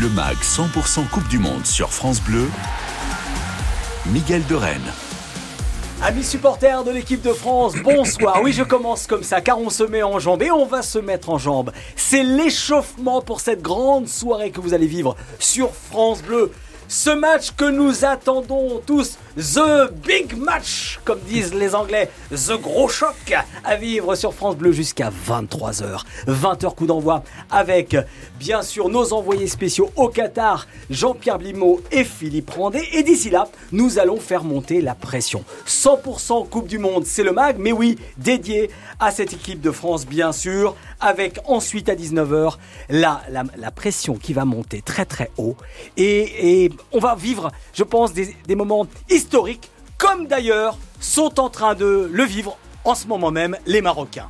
Le MAG 100% Coupe du Monde sur France Bleu. Miguel de Rennes. Amis supporters de l'équipe de France, bonsoir. Oui, je commence comme ça, car on se met en jambes et on va se mettre en jambes. C'est l'échauffement pour cette grande soirée que vous allez vivre sur France Bleu. Ce match que nous attendons tous, The Big Match, comme disent les Anglais, The Gros Choc, à vivre sur France Bleu jusqu'à 23h. 20h coup d'envoi avec, bien sûr, nos envoyés spéciaux au Qatar, Jean-Pierre Blimaud et Philippe Randé. Et d'ici là, nous allons faire monter la pression. 100% Coupe du Monde, c'est le MAG, mais oui, dédié à cette équipe de France, bien sûr, avec ensuite à 19h la, la, pression qui va monter très très haut. Et, on va vivre, je pense, des, moments historiques, comme d'ailleurs sont en train de le vivre en ce moment même les Marocains.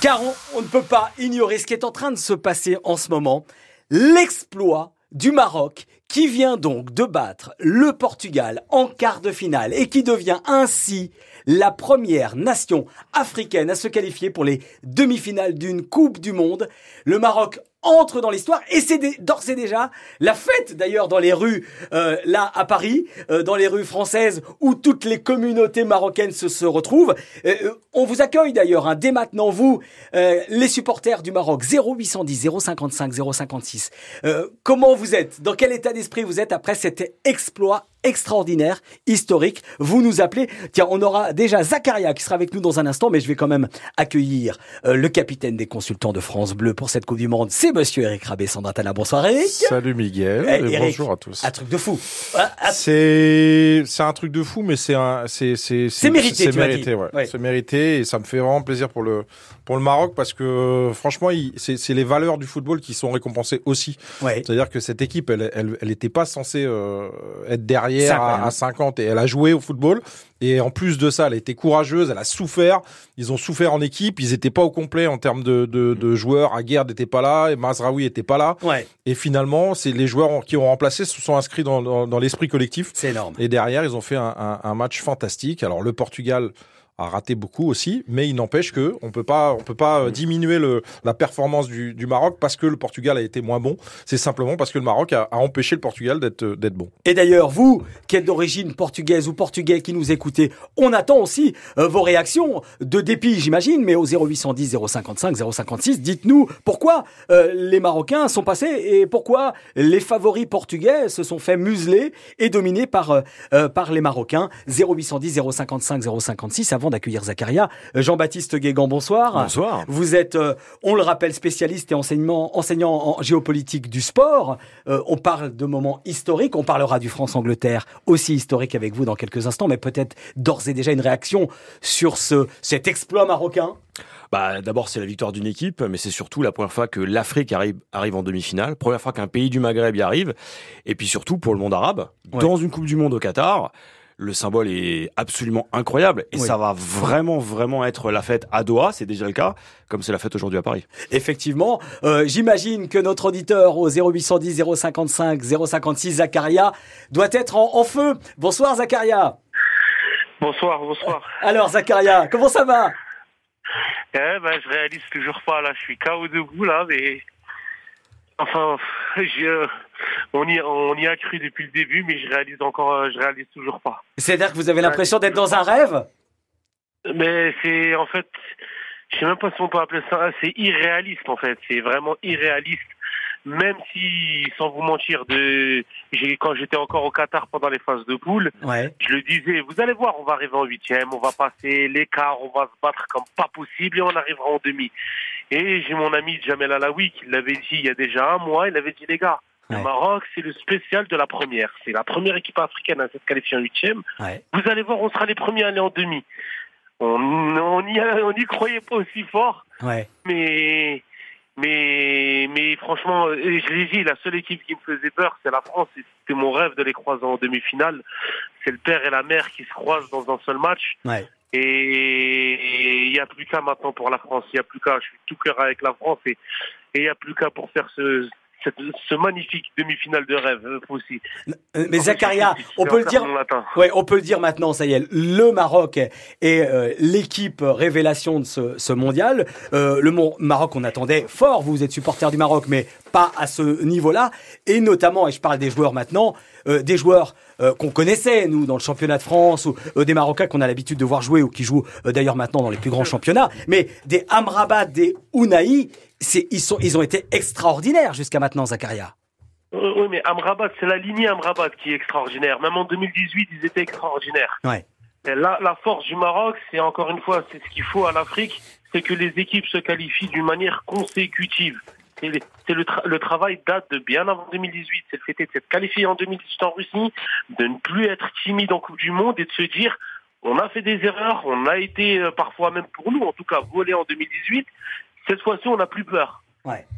Car on, ne peut pas ignorer ce qui est en train de se passer en ce moment, l'exploit du Maroc qui vient donc de battre le Portugal en quart de finale et qui devient ainsi la première nation africaine à se qualifier pour les demi-finales d'une Coupe du Monde. Le Maroc entre dans l'histoire et c'est d'ores et déjà la fête d'ailleurs dans les rues euh, là à Paris, euh, dans les rues françaises où toutes les communautés marocaines se, se retrouvent. Euh, on vous accueille d'ailleurs hein, dès maintenant vous les supporters du Maroc 0810 055 056. comment vous êtes? Dans quel état d'esprit vous êtes après cet exploit extraordinaire, historique. Vous nous appelez. Tiens, on aura déjà Zacharia qui sera avec nous dans un instant, mais je vais quand même accueillir euh, le capitaine des consultants de France Bleu pour cette Coupe du Monde. C'est monsieur Eric Rabé, Sandratana. Bonsoir Eric. Salut Miguel. Eh, et bonjour à tous. Un truc de fou. Ah, ah. C'est c'est un truc de fou, mais c'est un c'est c'est c'est mérité. C'est mérité, ouais. C'est mérité et ça me fait vraiment plaisir pour le pour le Maroc parce que franchement, c'est les valeurs du football qui sont récompensées aussi. C'est-à-dire que cette équipe, elle elle elle était pas censée euh, être derrière à, 50 et elle a joué au football. Et en plus de ça, elle a été courageuse, elle a souffert. Ils ont souffert en équipe. Ils étaient pas au complet en termes de, de, de joueurs. Aguerd n'était pas là et Mazraoui était pas là. Ouais. Et finalement, c'est les joueurs qui ont remplacé se sont inscrits dans, dans, dans l'esprit collectif. C'est énorme. Et derrière, ils ont fait un, un, un match fantastique. Alors le Portugal a raté beaucoup aussi, mais il n'empêche que on peut pas, on peut pas euh, diminuer le, la performance du, du, Maroc parce que le Portugal a été moins bon. C'est simplement parce que le Maroc a, a empêché le Portugal d'être euh, d'être bon. Et d'ailleurs, vous qui êtes d'origine portugaise ou portugais qui nous écoutez, on attend aussi euh, vos réactions de dépit, j'imagine, mais au 0810 055 056, dites-nous pourquoi les Marocains sont passés et pourquoi les favoris portugais se sont fait museler et dominer par par les Marocains. 0810 055 056 avant d'accueillir Zacharia. Euh, Jean-Baptiste Guégan, bonsoir. Bonsoir. Vous êtes, euh, on le rappelle, spécialiste et enseignant en géopolitique du sport. Euh, on parle de moments historiques. On parlera du France-Angleterre aussi historique avec vous dans quelques instants, mais peut-être d'ores et déjà une réaction sur ce, cet exploit marocain. Bah, d'abord, c'est la victoire d'une équipe, mais c'est surtout la première fois que l'Afrique arrive, arrive en demi-finale, première fois qu'un pays du Maghreb y arrive, et puis surtout pour le monde arabe, dans une Coupe du Monde au Qatar le symbole est absolument incroyable et ça va vraiment vraiment être la fête à Doha, c'est déjà le cas, comme c'est la fête aujourd'hui à Paris. Effectivement, euh, j'imagine que notre auditeur au 0810 055 056 Zacharia doit être en, feu. Bonsoir Zacharia. Bonsoir, bonsoir. Alors Zacharia, comment ça va? Eh ben, je réalise toujours pas là, je suis KO debout là, mais enfin, je, on y, on y a cru depuis le début, mais je réalise encore, euh, je réalise toujours pas. C'est-à-dire que vous avez l'impression d'être dans un rêve? Mais c'est en fait, je sais même pas si on peut appeler ça, c'est irréaliste en fait, c'est vraiment irréaliste. Même si, sans vous mentir, de, quand j'étais encore au Qatar pendant les phases de poule, je le disais, vous allez voir, on va arriver en huitième, on va passer l'écart, on va se battre comme pas possible et on arrivera en demi. Et j'ai mon ami Jamel Alaoui qui l'avait dit il y a déjà un mois, il avait dit les gars, le Maroc, c'est le spécial de la première. C'est la première équipe africaine à s'être qualifiée en huitième. Vous allez voir, on sera les premiers à aller en demi. On n'y on y, croyait pas aussi fort. Mais, mais, mais franchement, je l'ai dit, la seule équipe qui me faisait peur, c'est la France. C'était mon rêve de les croiser en demi-finale. C'est le père et la mère qui se croisent dans un seul match. Et il n'y a plus qu'à maintenant pour la France. Il n'y a plus qu'à. Je suis tout cœur avec la France et il n'y a plus qu'à pour faire ce, ce magnifique demi-finale de rêve aussi. Euh, mais Zakaria, on peut le dire. Ouais, on peut le dire maintenant. Ça y est, le Maroc est euh, l'équipe révélation de ce, ce mondial. Euh, le Maroc, on attendait fort. Vous êtes supporter du Maroc, mais pas à ce niveau-là. Et notamment, et je parle des joueurs maintenant, euh, des joueurs euh, qu'on connaissait, nous, dans le championnat de France, ou euh, des Marocains qu'on a l'habitude de voir jouer, ou qui jouent d'ailleurs maintenant dans les plus grands championnats, mais des Amrabat, des Ounaï, ils, sont, ils ont été extraordinaires jusqu'à maintenant, Zakaria. Oui, mais Amrabat, c'est la lignée Amrabat qui est extraordinaire. Même en 2018, ils étaient extraordinaires. Ouais. la force du Maroc, c'est encore une fois, c'est ce qu'il faut à l'Afrique, c'est que les équipes se qualifient d'une manière consécutive c'est le, le, travail date de bien avant 2018. C'est le fait de s'être qualifié en 2018 en Russie, de ne plus être timide en Coupe du Monde et de se dire on a fait des erreurs, on a été euh, parfois même pour nous en tout cas volé en 2018. Cette fois-ci, on n'a plus peur.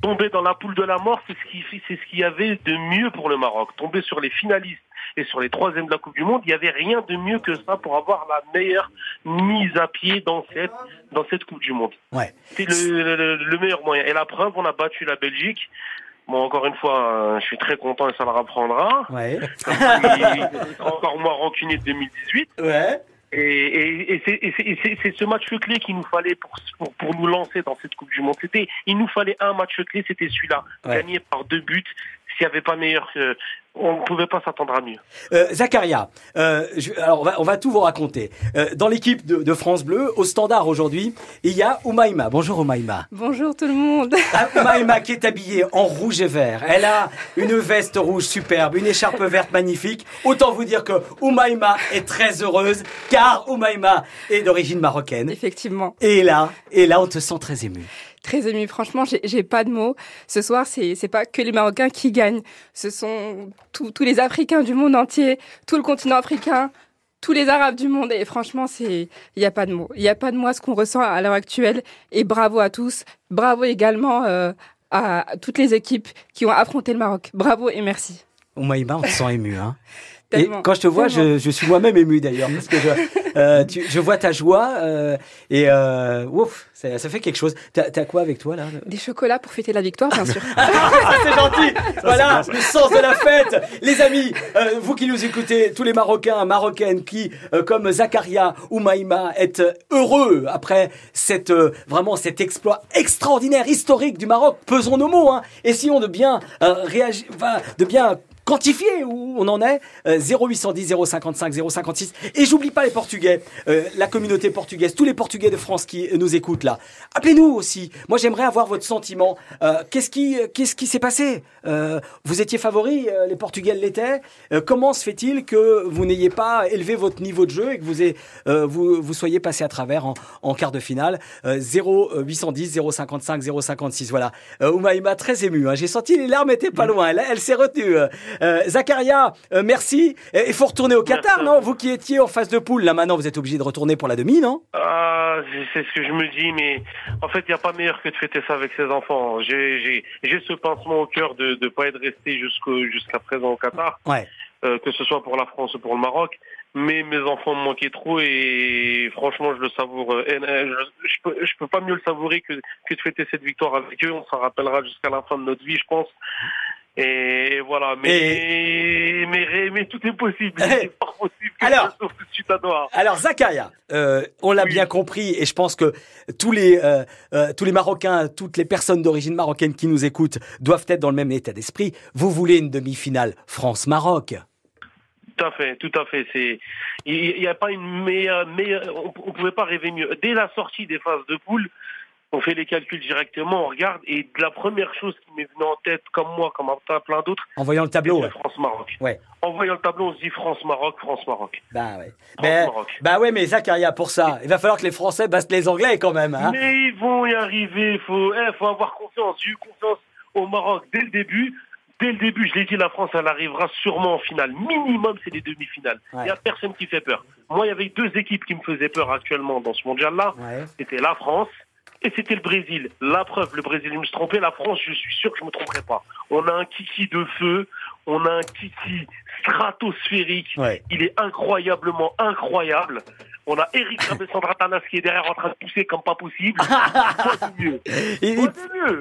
Tomber dans la poule de la mort, c'est ce qui c'est ce qu'il y avait de mieux pour le Maroc. Tomber sur les finalistes et sur les troisièmes de la Coupe du Monde, il n'y avait rien de mieux que ça pour avoir la meilleure mise à pied dans cette, dans cette Coupe du Monde. Ouais. C'est le, le, meilleur moyen. Et la preuve, on a battu la Belgique. Bon, encore une fois, euh, je suis très content et ça le rapprendra. Ouais. encore moins rancunier de 2018. Ouais. Et, et, et c'est ce match clé qu'il nous fallait pour, pour, pour, nous lancer dans cette Coupe du Monde. C'était, il nous fallait un match clé, c'était celui-là, gagné par deux buts. S'il n'y avait pas meilleur que, on ne pouvait pas s'attendre à mieux. Euh, Zacharia, euh, alors on va, on va, tout vous raconter. Euh, dans l'équipe de, de, France Bleu, au standard aujourd'hui, il y a Oumaima. Bonjour Oumaima. Bonjour tout le monde. Ah, Oumaima qui est habillée en rouge et vert. Elle a une veste rouge superbe, une écharpe verte magnifique. Autant vous dire que Oumaima est très heureuse car Oumaima est d'origine marocaine. Effectivement. Et là, et là on te sent très ému très émue. Franchement, j'ai pas de mots. Ce soir, c'est pas que les Marocains qui gagnent. Ce sont tous les Africains du monde entier, tout le continent africain, tous les Arabes du monde. Et franchement, c'est il y a pas de mots. Il y a pas de mots à ce qu'on ressent à l'heure actuelle. Et bravo à tous. Bravo également euh, à toutes les équipes qui ont affronté le Maroc. Bravo et merci. Oumaïba, on te sent ému, hein. Et quand je te vois, je, je, suis moi-même ému d'ailleurs, parce que je, euh, tu, je vois ta joie euh, et euh, ouf, ça, ça, fait quelque chose. T'as as quoi avec toi là Des chocolats pour fêter la victoire, bien sûr. c'est gentil. voilà, le sens de la fête, les amis. Euh, vous qui nous écoutez, tous les Marocains, Marocaines qui, euh, comme Zakaria ou Maïma, êtes heureux après cette vraiment cet exploit extraordinaire, historique du Maroc. Pesons nos mots, hein. Essayons de bien réagir, de bien quantifier où on en est. 0810 055 056. Et j'oublie pas les Portugais, euh, la communauté portugaise, tous les Portugais de France qui nous écoutent là. Appelez-nous aussi. Moi, j'aimerais avoir votre sentiment. Euh, qu'est-ce qui, qu'est-ce qui s'est passé? Euh, Vous étiez favori, les Portugais l'étaient. comment se fait-il que vous n'ayez pas élevé votre niveau de jeu et que vous, ayez, vous, vous soyez passé à travers en, en quart de finale? 0810 055 056. Voilà. Oumaïma très ému. Hein. J'ai senti les larmes étaient pas loin. Elle, elle s'est retenue. Euh, Zakaria, euh, merci. Il faut retourner au Qatar, non Vous qui étiez en phase de poule, là maintenant vous êtes obligé de retourner pour la demi, non ah, C'est ce que je me dis, mais en fait il n'y a pas meilleur que de fêter ça avec ses enfants. J'ai ce pincement au cœur de ne pas être resté jusqu'à présent au Qatar, ouais. euh, que ce soit pour la France ou pour le Maroc mais mes enfants me manquaient trop et franchement je le savoure. Euh, je, peux, je peux pas mieux le savourer que, que de fêter cette victoire avec eux. On s'en rappellera jusqu'à la fin de notre vie, je pense. Et voilà, mais, mais, mais, tout est possible. C'est pas possible alors, alors Zakaria, euh, on l'a bien compris et je pense que tous les, euh, euh, tous les Marocains, toutes les personnes d'origine marocaine qui nous écoutent doivent être dans le même état d'esprit. Vous voulez une demi-finale France-Maroc? Tout à fait, tout à fait. C'est, il n'y a pas une meilleure, meilleure on, ne pouvait pas rêver mieux. Dès la sortie des phases de poule, on fait les calculs directement, on regarde, et la première chose qui m'est venue en tête, comme moi, comme plein d'autres, en voyant le tableau, France-Maroc. Ouais. En voyant le tableau, on se dit France-Maroc, France-Maroc. Bah ouais. Mais, bah ouais, mais Zakaria, pour ça, il va falloir que les Français battent les Anglais quand même. Hein. Mais ils vont y arriver, il faut, eh, faut avoir confiance. J'ai eu confiance au Maroc dès le début. Dès le début, je l'ai dit, la France, elle arrivera sûrement en finale. Minimum, c'est les demi-finales. Il n'y a personne qui fait peur. Moi, il y avait deux équipes qui me faisaient peur actuellement dans ce mondial-là. C'était la France et c'était le Brésil. La preuve, le Brésil, je me suis trompé. La France, je suis sûr que je me tromperai pas. On a un kiki de feu, on a un kiki stratosphérique. Il est incroyablement incroyable. On a Eric Rabessandra-Tanas qui est derrière en train de pousser comme pas possible. mieux. Il,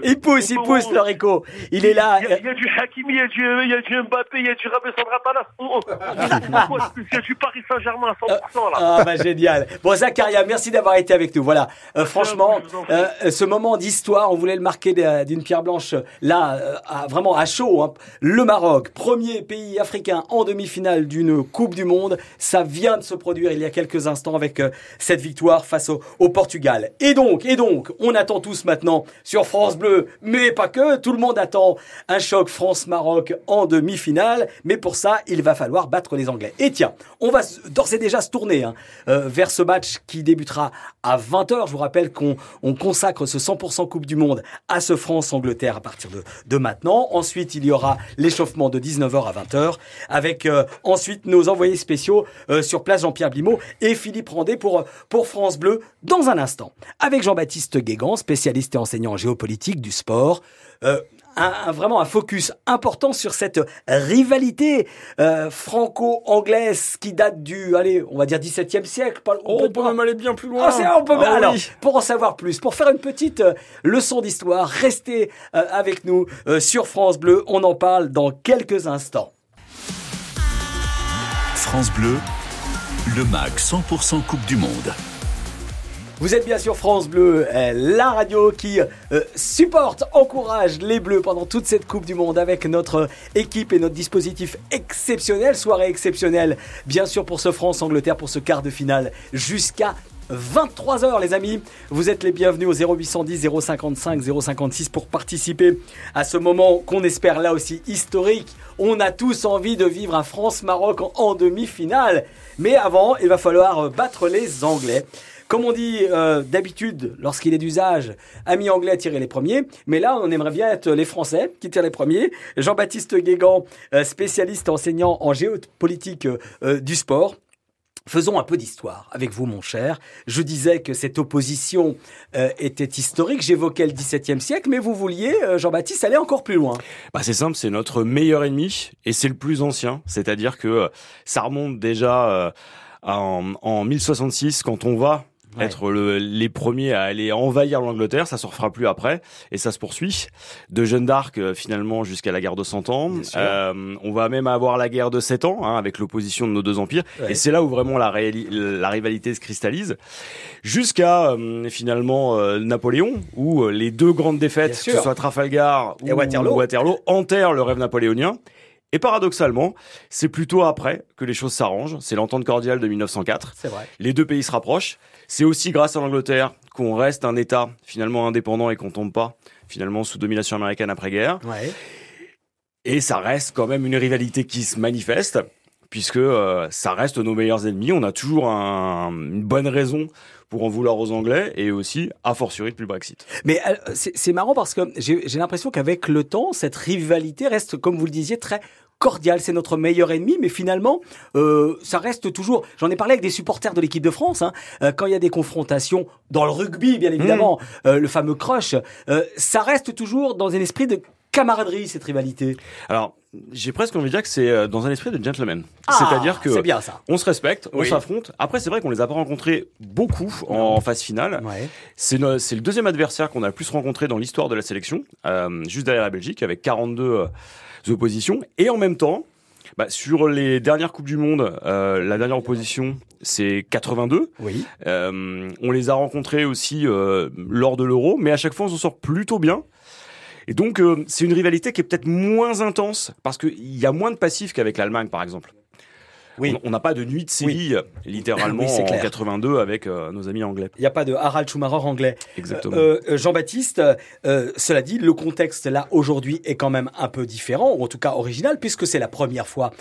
il, pousse, il pousse, Rico. Il est là. Il y, a, du Hakimi, il y a du, il y a du Mbappé, il y a du Rabessandra-Tanas. Oh, oh. il y a du Paris Saint-Germain à 100% là. Ah bah génial. Bon Zakaria, merci d'avoir été avec nous. Voilà. Euh, franchement, euh, ce moment d'histoire, on voulait le marquer d'une pierre blanche là, euh, vraiment à chaud. Hein. Le Maroc, premier pays africain en demi-finale d'une Coupe du Monde, ça vient de se produire il y a quelques instants avec euh, cette victoire face au, Portugal. Et donc, et donc, on attend tous maintenant sur France Bleu, mais pas que, tout le monde attend un choc France-Maroc en demi-finale, mais pour ça, il va falloir battre les Anglais. Et tiens, on va d'ores et déjà se tourner hein, euh, vers ce match qui débutera à 20h. Je vous rappelle qu'on consacre ce 100% Coupe du Monde à ce France-Angleterre à partir de, maintenant. Ensuite, il y aura l'échauffement de 19h à 20h avec euh, ensuite nos envoyés spéciaux sur place Jean-Pierre Blimaud et Philippe Randé pour, pour France Bleu dans un instant. Avec Jean-Baptiste Guégan, spécialiste et enseignant en géopolitique du sport. Euh, un, vraiment un focus important sur cette rivalité euh, franco-anglaise qui date du, allez, on va dire 17e siècle. Oh, on, peut, même aller bien plus loin. Ah, on peut, ah alors, pour en savoir plus, pour faire une petite euh, leçon d'histoire, restez avec nous sur France Bleu. On en parle dans quelques instants. France Bleu, le MAC 100% Coupe du Monde. Vous êtes bien sur France Bleu, euh, la radio qui euh, supporte, encourage les Bleus pendant toute cette Coupe du Monde avec notre équipe et notre dispositif exceptionnel, soirée exceptionnelle, bien sûr pour ce France-Angleterre, pour ce quart de finale, jusqu'à 23h les amis. Vous êtes les bienvenus au 0810 055 056 pour participer à ce moment qu'on espère là aussi historique. On a tous envie de vivre un France-Maroc en, demi-finale. Mais avant, il va falloir euh, battre les Anglais. Comme on dit euh, d'habitude, lorsqu'il est d'usage, amis anglais tirer les premiers. Mais là, on aimerait bien être les Français qui tirent les premiers. Jean-Baptiste Guégan, euh, spécialiste enseignant en géopolitique du sport. Faisons un peu d'histoire avec vous, mon cher. Je disais que cette opposition euh, était historique. J'évoquais le XVIIe siècle, mais vous vouliez, euh, Jean-Baptiste, aller encore plus loin. Bah, c'est simple, c'est notre meilleur ennemi et c'est le plus ancien. C'est-à-dire que euh, ça remonte déjà en, en 1066 quand on va être les premiers à aller envahir l'Angleterre, ça se refera plus après, et ça se poursuit. De Jeanne d'Arc euh, finalement jusqu'à la guerre de Cent Ans. Euh, on va même avoir la guerre de Sept Ans hein, avec l'opposition de nos deux empires, et c'est là où vraiment la, la rivalité se cristallise. Jusqu'à euh, finalement euh, Napoléon, où les deux grandes défaites, que ce soit Trafalgar ou Waterloo. Waterloo, enterrent le rêve napoléonien. Et paradoxalement, c'est plutôt après que les choses s'arrangent. C'est l'entente cordiale de 1904. C'est vrai. Les deux pays se rapprochent. C'est aussi grâce à l'Angleterre qu'on reste un État finalement indépendant et qu'on tombe pas finalement sous domination américaine après-guerre. Ouais. Et ça reste quand même une rivalité qui se manifeste puisque euh, ça reste nos meilleurs ennemis. On a toujours un, une bonne raison pour en vouloir aux Anglais et aussi a fortiori depuis le Brexit. Mais euh, c'est marrant parce que j'ai l'impression qu'avec le temps, cette rivalité reste, comme vous le disiez, très cordial, c'est notre meilleur ennemi, mais finalement, euh, ça reste toujours. J'en ai parlé avec des supporters de l'équipe de France. Hein, euh, quand il y a des confrontations dans le rugby, bien évidemment, mmh. euh, le fameux crush, ça reste toujours dans un esprit de camaraderie cette rivalité. Alors, j'ai presque envie de dire que c'est euh, dans un esprit de gentleman. Ah, C'est-à-dire que bien, ça. on se respecte, on s'affronte. Après, c'est vrai qu'on les a pas rencontrés beaucoup en phase finale. Ouais. C'est le deuxième adversaire qu'on a le plus rencontré dans l'histoire de la sélection, euh, juste derrière la Belgique, avec 42 euh, oppositions. Et en même temps, bah, sur les dernières coupes du monde, euh, la dernière opposition c'est 82. Oui. Euh, on les a rencontrés aussi euh, lors de l'Euro, mais à chaque fois on s'en sort plutôt bien. Et donc, euh, c'est une rivalité qui est peut-être moins intense parce qu'il y a moins de passifs qu'avec l'Allemagne, par exemple. Oui. On n'a pas de nuit de Séville, littéralement, en 82 avec euh, nos amis anglais. Il n'y a pas de Harald Schumacher anglais. Exactement. Euh, euh Jean-Baptiste, euh, cela dit, le contexte là aujourd'hui est quand même un peu différent, ou en tout cas original, puisque c'est la première fois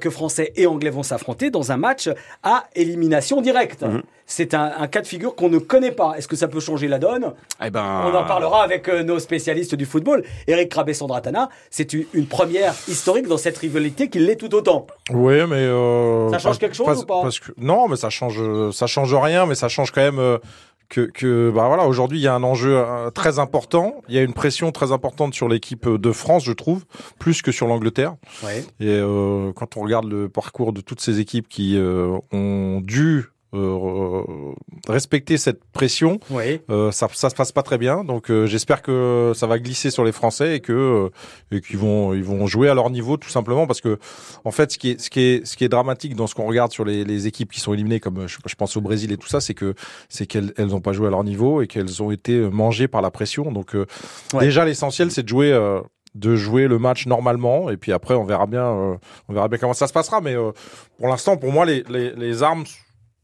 que Français et Anglais vont s'affronter dans un match à élimination directe. Mhm. C'est un, un, cas de figure qu'on ne connaît pas. Est-ce que ça peut changer la donne? Eh ben... On en parlera avec nos spécialistes du football. Eric Rabé-Sandratana, c'est une, première historique dans cette rivalité qui l'est tout autant. Oui, mais... Euh euh, ça change quelque chose ou pas? parce que, Non, mais ça change, ça change rien, mais ça change quand même euh, que, que bah voilà, aujourd'hui il y a un enjeu euh, très important, il y a une pression très importante sur l'équipe de France, je trouve, plus que sur l'Angleterre. Ouais. Et euh, quand on regarde le parcours de toutes ces équipes qui ont dû euh, respecter cette pression, oui. euh, ça, ça se passe pas très bien. Donc euh, j'espère que ça va glisser sur les Français et que euh, et qu'ils vont ils vont jouer à leur niveau tout simplement parce que en fait ce qui est ce qui est ce qui est dramatique dans ce qu'on regarde sur les, les équipes qui sont éliminées comme je, je pense au Brésil et tout ça, c'est que c'est qu'elles elles ont pas joué à leur niveau et qu'elles ont été mangées par la pression. Donc Ouais. déjà l'essentiel c'est de jouer de jouer le match normalement et puis après on verra bien euh, on verra bien comment ça se passera mais euh, pour l'instant pour moi les, les, les armes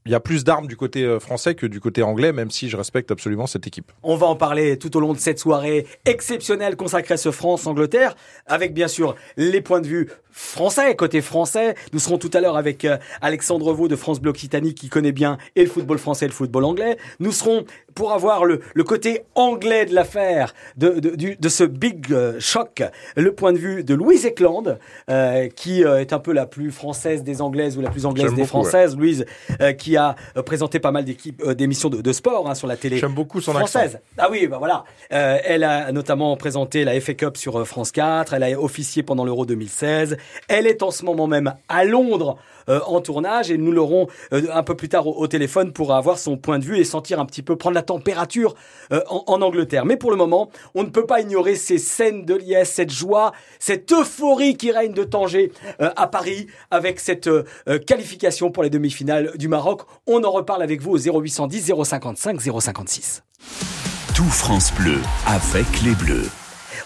il y a plus d'armes du côté euh, français que du côté anglais même si je respecte absolument cette équipe. On va en parler tout au long de cette soirée exceptionnelle consacrée à ce France-Angleterre, avec bien sûr les points de vue français, côté français. Nous serons tout à l'heure avec euh, Alexandre Vaux de France Bleu Occitanie qui connaît bien et le football français et le football anglais. Nous serons pour avoir le, le côté anglais de l'affaire, de, de, du- de ce big euh, choc, le point de vue de Louise Eckland, euh, qui euh, est un peu la plus française des anglaises ou la plus anglaise des beaucoup, ouais. françaises. Louise, euh, qui a euh, présenté pas mal d'équipes, euh, d'émissions de, de sport hein, sur la télé J'aime beaucoup son française. Ah oui, bah voilà. Euh, elle a notamment présenté la FA Cup sur euh, France 4. Elle a officié pendant l'Euro 2016. Elle est en ce moment même à Londres euh, en tournage et nous l'aurons euh, un peu plus tard au, au téléphone pour avoir son point de vue et sentir un petit peu prendre la température euh, en, en Angleterre. Mais pour le moment, on ne peut pas ignorer ces scènes de liesse, cette joie, cette euphorie qui règne de Tanger euh, à Paris avec cette euh, euh, qualification pour les demi-finales du Maroc. On en reparle avec vous au 0810 055 056. Tout France Bleu avec les Bleus.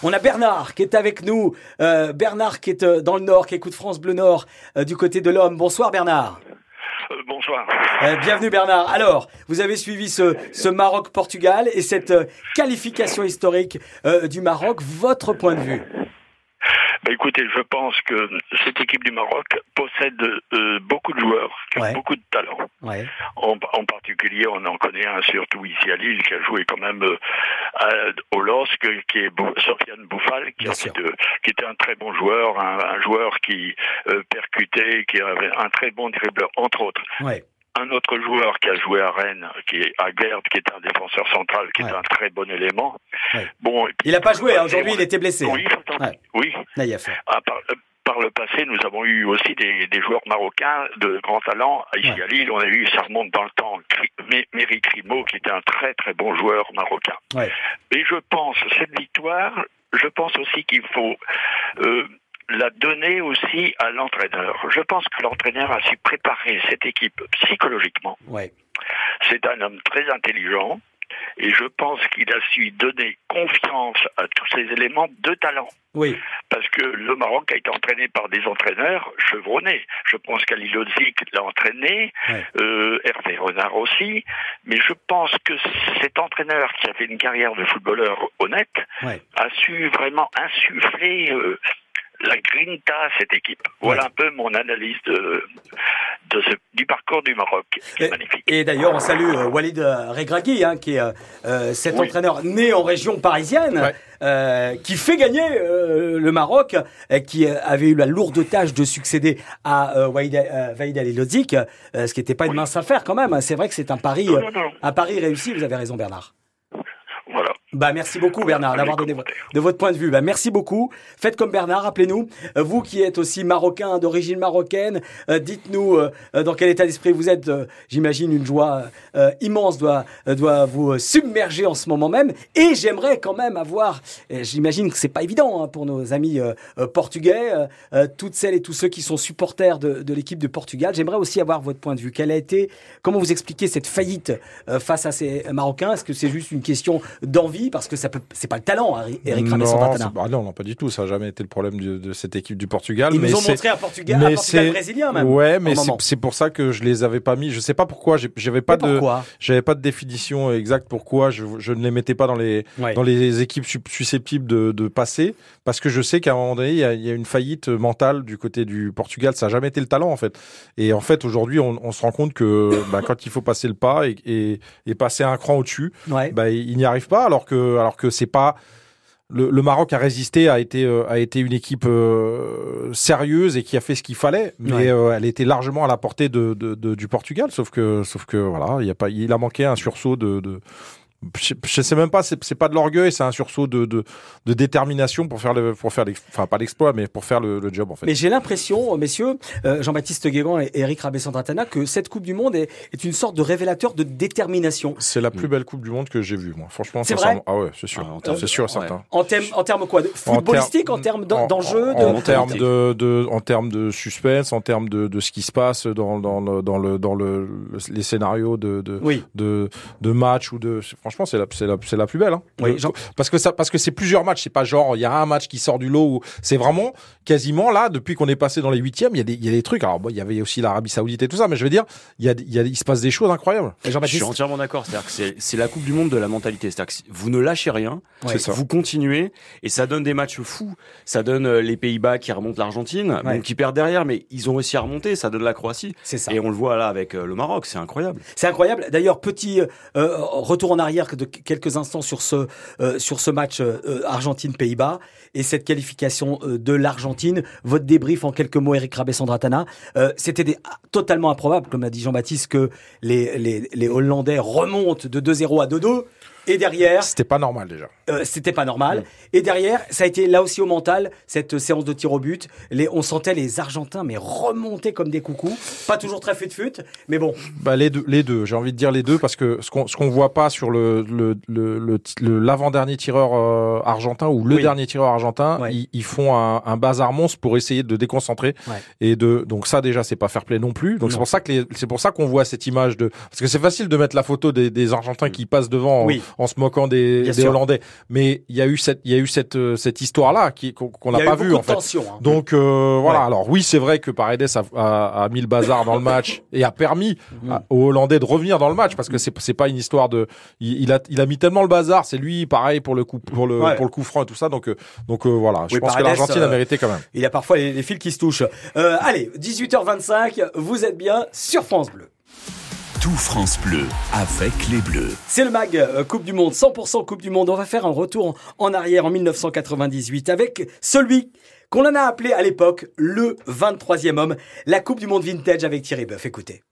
On a Bernard qui est avec nous. Euh, Bernard qui est euh, dans le Nord, qui écoute France Bleu Nord euh, du côté de l'homme. Bonsoir Bernard. Euh, bienvenue Bernard. Alors, vous avez suivi ce, ce Maroc-Portugal et cette euh, qualification historique euh, du Maroc. Votre point de vue? Bah, écoutez, je pense que cette équipe du Maroc possède euh, beaucoup de joueurs qui Ouais. ont beaucoup de talent. Ouais. En, en particulier, on en connaît un surtout ici à Lille qui a joué quand même euh, à- au LOSC, qui est Bou- Sofiane Bouffal, qui, euh, était un très bon joueur, un, un joueur qui euh, percutait, qui avait un très bon dribbleur, entre autres. Ouais. Un autre joueur qui a joué à Rennes, qui est à Gerd, qui est un défenseur central, qui Ouais. est un très bon élément. Ouais. Bon, Il n'a pas joué. hein. Aujourd'hui, il était blessé. Oui, Ouais. oui. Ah, par, euh, par le passé, nous avons eu aussi des, des joueurs marocains de grand talent. Ici à Lille, on a eu, ça remonte dans le temps, Méry Crimo, qui était un très très bon joueur marocain. Et je pense, cette victoire, je pense aussi qu'il faut euh, la donner aussi à l'entraîneur. Je pense que l'entraîneur a su préparer cette équipe psychologiquement. Ouais. C'est un homme très intelligent. Et je pense qu'il a su donner confiance à tous ces éléments de talent Oui. parce que le Maroc a été entraîné par des entraîneurs chevronnés. Je pense qu'Ali Lodzik l'a entraîné, Ouais. euh, Hervé Renard aussi, mais je pense que cet entraîneur qui a fait une carrière de footballeur honnête Ouais. a su vraiment insuffler euh, la grinta à cette équipe. Voilà Ouais. un peu mon analyse de, de ce- du parcours du Maroc. C'est Et- magnifique. Et d'ailleurs, on salue euh, Walid euh, Regragui, hein, qui est euh, cet Oui. entraîneur né en région parisienne, Ouais. euh, qui fait gagner euh, le Maroc, euh, qui avait eu la lourde tâche de succéder à euh, euh, Vaïd euh, ce qui n'était pas une mince affaire quand même. C'est vrai que c'est un pari, Non, euh, non, non. un pari réussi. Vous avez raison, Bernard. Bah merci beaucoup Bernard d'avoir donné de votre point de vue. Bah merci beaucoup. Faites comme Bernard, rappelez-nous, euh, vous qui êtes aussi marocain d'origine marocaine, euh, dites-nous euh, dans quel état d'esprit vous êtes. Euh, J'imagine une joie immense doit doit vous submerger en ce moment même. Et j'aimerais quand même avoir, j'imagine que c'est pas évident hein, pour nos amis portugais, toutes celles et tous ceux qui sont supporters de, de l'équipe de Portugal. J'aimerais aussi avoir votre point de vue. Quelle a été, comment vous expliquez cette faillite face à ces Marocains? Est-ce que c'est juste une question d'envie parce que ça peut, c'est pas le talent, hein, Eric Santana. c'est- bah non, non, pas du tout. Ça n'a jamais été le problème de, de cette équipe du Portugal. Ils mais nous ont montré un Portugal, mais Portugal c'est- brésilien même. Ouais, mais c'est pour ça que je les avais pas mis. Je sais pas pourquoi. J'avais pas Mais de, j'avais pas de définition exacte pourquoi je, je ne les mettais pas dans les Ouais. dans les équipes su- susceptibles de, de passer, parce que je sais qu'à un moment donné, il y, a, il y a une faillite mentale du côté du Portugal. Ça n'a jamais été le talent en fait. Et en fait, aujourd'hui, on, on se rend compte que bah, quand il faut passer le pas et, et, et passer un cran au-dessus, Ouais. bah, il n'y arrive pas, alors que alors que c'est pas le, le Maroc a résisté, a été euh, a été une équipe euh, sérieuse et qui a fait ce qu'il fallait, mais Ouais. euh, elle était largement à la portée de, de- de- du Portugal. Sauf que sauf que voilà, il a pas, il a manqué un sursaut de, je, je sais même pas, c'est pas de l'orgueil, c'est un sursaut de, de, de, détermination pour faire le, pour faire, enfin pas l'exploit, mais pour faire le, le, job en fait. Mais j'ai l'impression, messieurs, euh, Jean-Baptiste Guégan et Eric Rabessandratana, que cette Coupe du Monde est, est, une sorte de révélateur de détermination. C'est la plus belle Coupe du Monde que j'ai vue, moi. Franchement, c'est vrai. Ah ouais, c'est sûr, ah, c'est sûr, certain. En termes, en termes quoi, de footballistique, en termes d'enjeu, en, en, termes de, de, en termes de suspense, en termes de, de ce qui se passe dans, dans, le, dans le, dans le, les scénarios de, de, oui. de, de match ou de, franchement, c'est la, c'est la c'est la plus belle. Hein. Oui, genre... Parce que ça, parce que c'est plusieurs matchs. C'est pas genre il y a un match qui sort du lot. C'est vraiment quasiment là depuis qu'on est passé dans les huitièmes. Il y a des, il y a des trucs. Alors bon, il y avait aussi l'Arabie Saoudite et tout ça, mais je veux dire, il y a, il, y a, il se passe des choses incroyables. je suis entièrement d'accord. C'est-à-dire que c'est la Coupe du Monde de la mentalité. C'est-à-dire que vous ne lâchez rien, ouais. vous continuez et ça donne des matchs fous. Ça donne euh, les Pays-Bas qui remontent l'Argentine, ouais. qui perdent derrière, mais ils ont aussi à remonter. Ça donne la Croatie. C'est ça. Et on le voit là avec euh, le Maroc. C'est incroyable. C'est incroyable. D'ailleurs, petit euh, retour en arrière de quelques instants sur ce euh, sur ce match euh, Argentine-Pays-Bas et cette qualification euh, de l'Argentine. Votre débrief en quelques mots, Eric Rabessandratana. C'était totalement improbable, comme a dit Jean-Baptiste, que les, les, les Hollandais remontent de 2-0 à 2-2. Et derrière, c'était pas normal déjà. Euh, c'était pas normal. Et derrière, ça a été là aussi au mental cette séance de tir au but. Les, on sentait les Argentins mais remonter comme des coucous. Pas toujours très fut fut, mais bon. Bah les deux, les deux. J'ai envie de dire les deux parce que ce qu'on qu'on voit pas sur le le tireur euh, argentin ou le oui. dernier tireur argentin, ouais. ils, ils, font un, un, bazar monstre pour essayer de déconcentrer ouais. et de donc ça déjà c'est pas fair play non plus. Donc c'est pour ça que c'est pour ça qu'on voit cette image de parce que c'est facile de mettre la photo des, des Argentins qui passent devant oui. En, se moquant des Hollandais. Mais il y a eu cette, il y a eu cette, euh, cette histoire-là qui, qu'on n'a pas vu en fait. Tension, hein. Donc euh, voilà. Ouais. Alors oui, c'est vrai que Paredes a, a, a, mis le bazar dans le match et a permis à, aux Hollandais de revenir dans le match parce que c'est, c'est pas une histoire de, il, il, a, il a mis tellement le bazar. C'est lui, pareil pour le coup, pour le, ouais. pour le coup franc et tout ça. Donc, euh, donc euh, voilà. Je pense Paredes, que l'Argentine a mérité quand même. Il y a parfois les, les fils qui se touchent. allez, 18h25, vous êtes bien sur France Bleu. Tout France Bleu avec les Bleus. C'est le mag euh, Coupe du Monde, 100% Coupe du Monde. On va faire un retour en arrière en 1998 avec celui qu'on en a appelé à l'époque le 23e homme, la Coupe du Monde vintage avec Thierry Boeuf. Écoutez.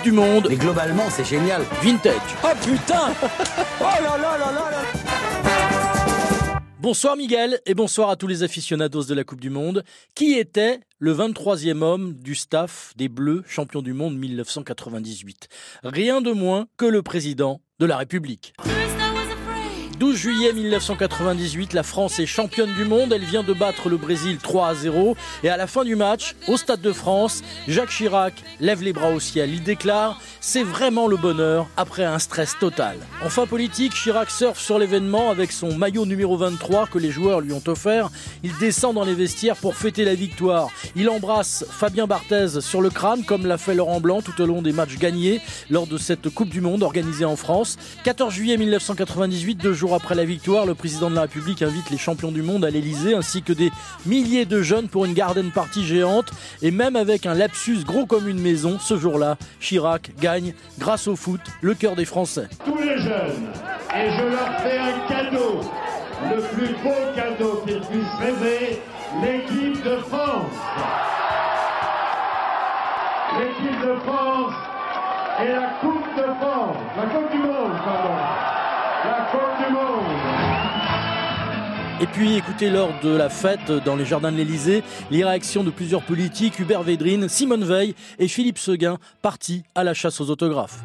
Coupe du Monde. Mais globalement, c'est génial. Vintage. Oh putain Oh là là là là là Bonsoir Miguel et bonsoir à tous les aficionados de la Coupe du Monde. Qui était le 23e homme du staff des Bleus, champion du monde 1998 Rien de moins que le président de la République. 12 juillet 1998, la France est championne du monde. Elle vient de battre le Brésil 3 à 0. Et à la fin du match, au Stade de France, Jacques Chirac lève les bras au ciel. Il déclare C'est vraiment le bonheur après un stress total. Enfin politique, Chirac surfe sur l'événement avec son maillot numéro 23 que les joueurs lui ont offert. Il descend dans les vestiaires pour fêter la victoire. Il embrasse Fabien Barthez sur le crâne comme l'a fait Laurent Blanc tout au long des matchs gagnés lors de cette Coupe du Monde organisée en France. 14 juillet 1998, deux jours après la victoire, le président de la République invite les champions du monde à l'Elysée ainsi que des milliers de jeunes pour une garden party géante. Et même avec un lapsus gros comme une maison, ce jour-là, Chirac gagne, grâce au foot, le cœur des Français. Tous les jeunes, et je leur fais un cadeau, le plus beau cadeau qu'ils puissent rêver, l'équipe de France. L'équipe de France et la Coupe de France, la Coupe du Monde, pardon. La Coupe du Monde. Et puis écoutez lors de la fête dans les jardins de l'Elysée, les réactions de plusieurs politiques, Hubert Védrine, Simone Veil et Philippe Seguin, partis à la chasse aux autographes.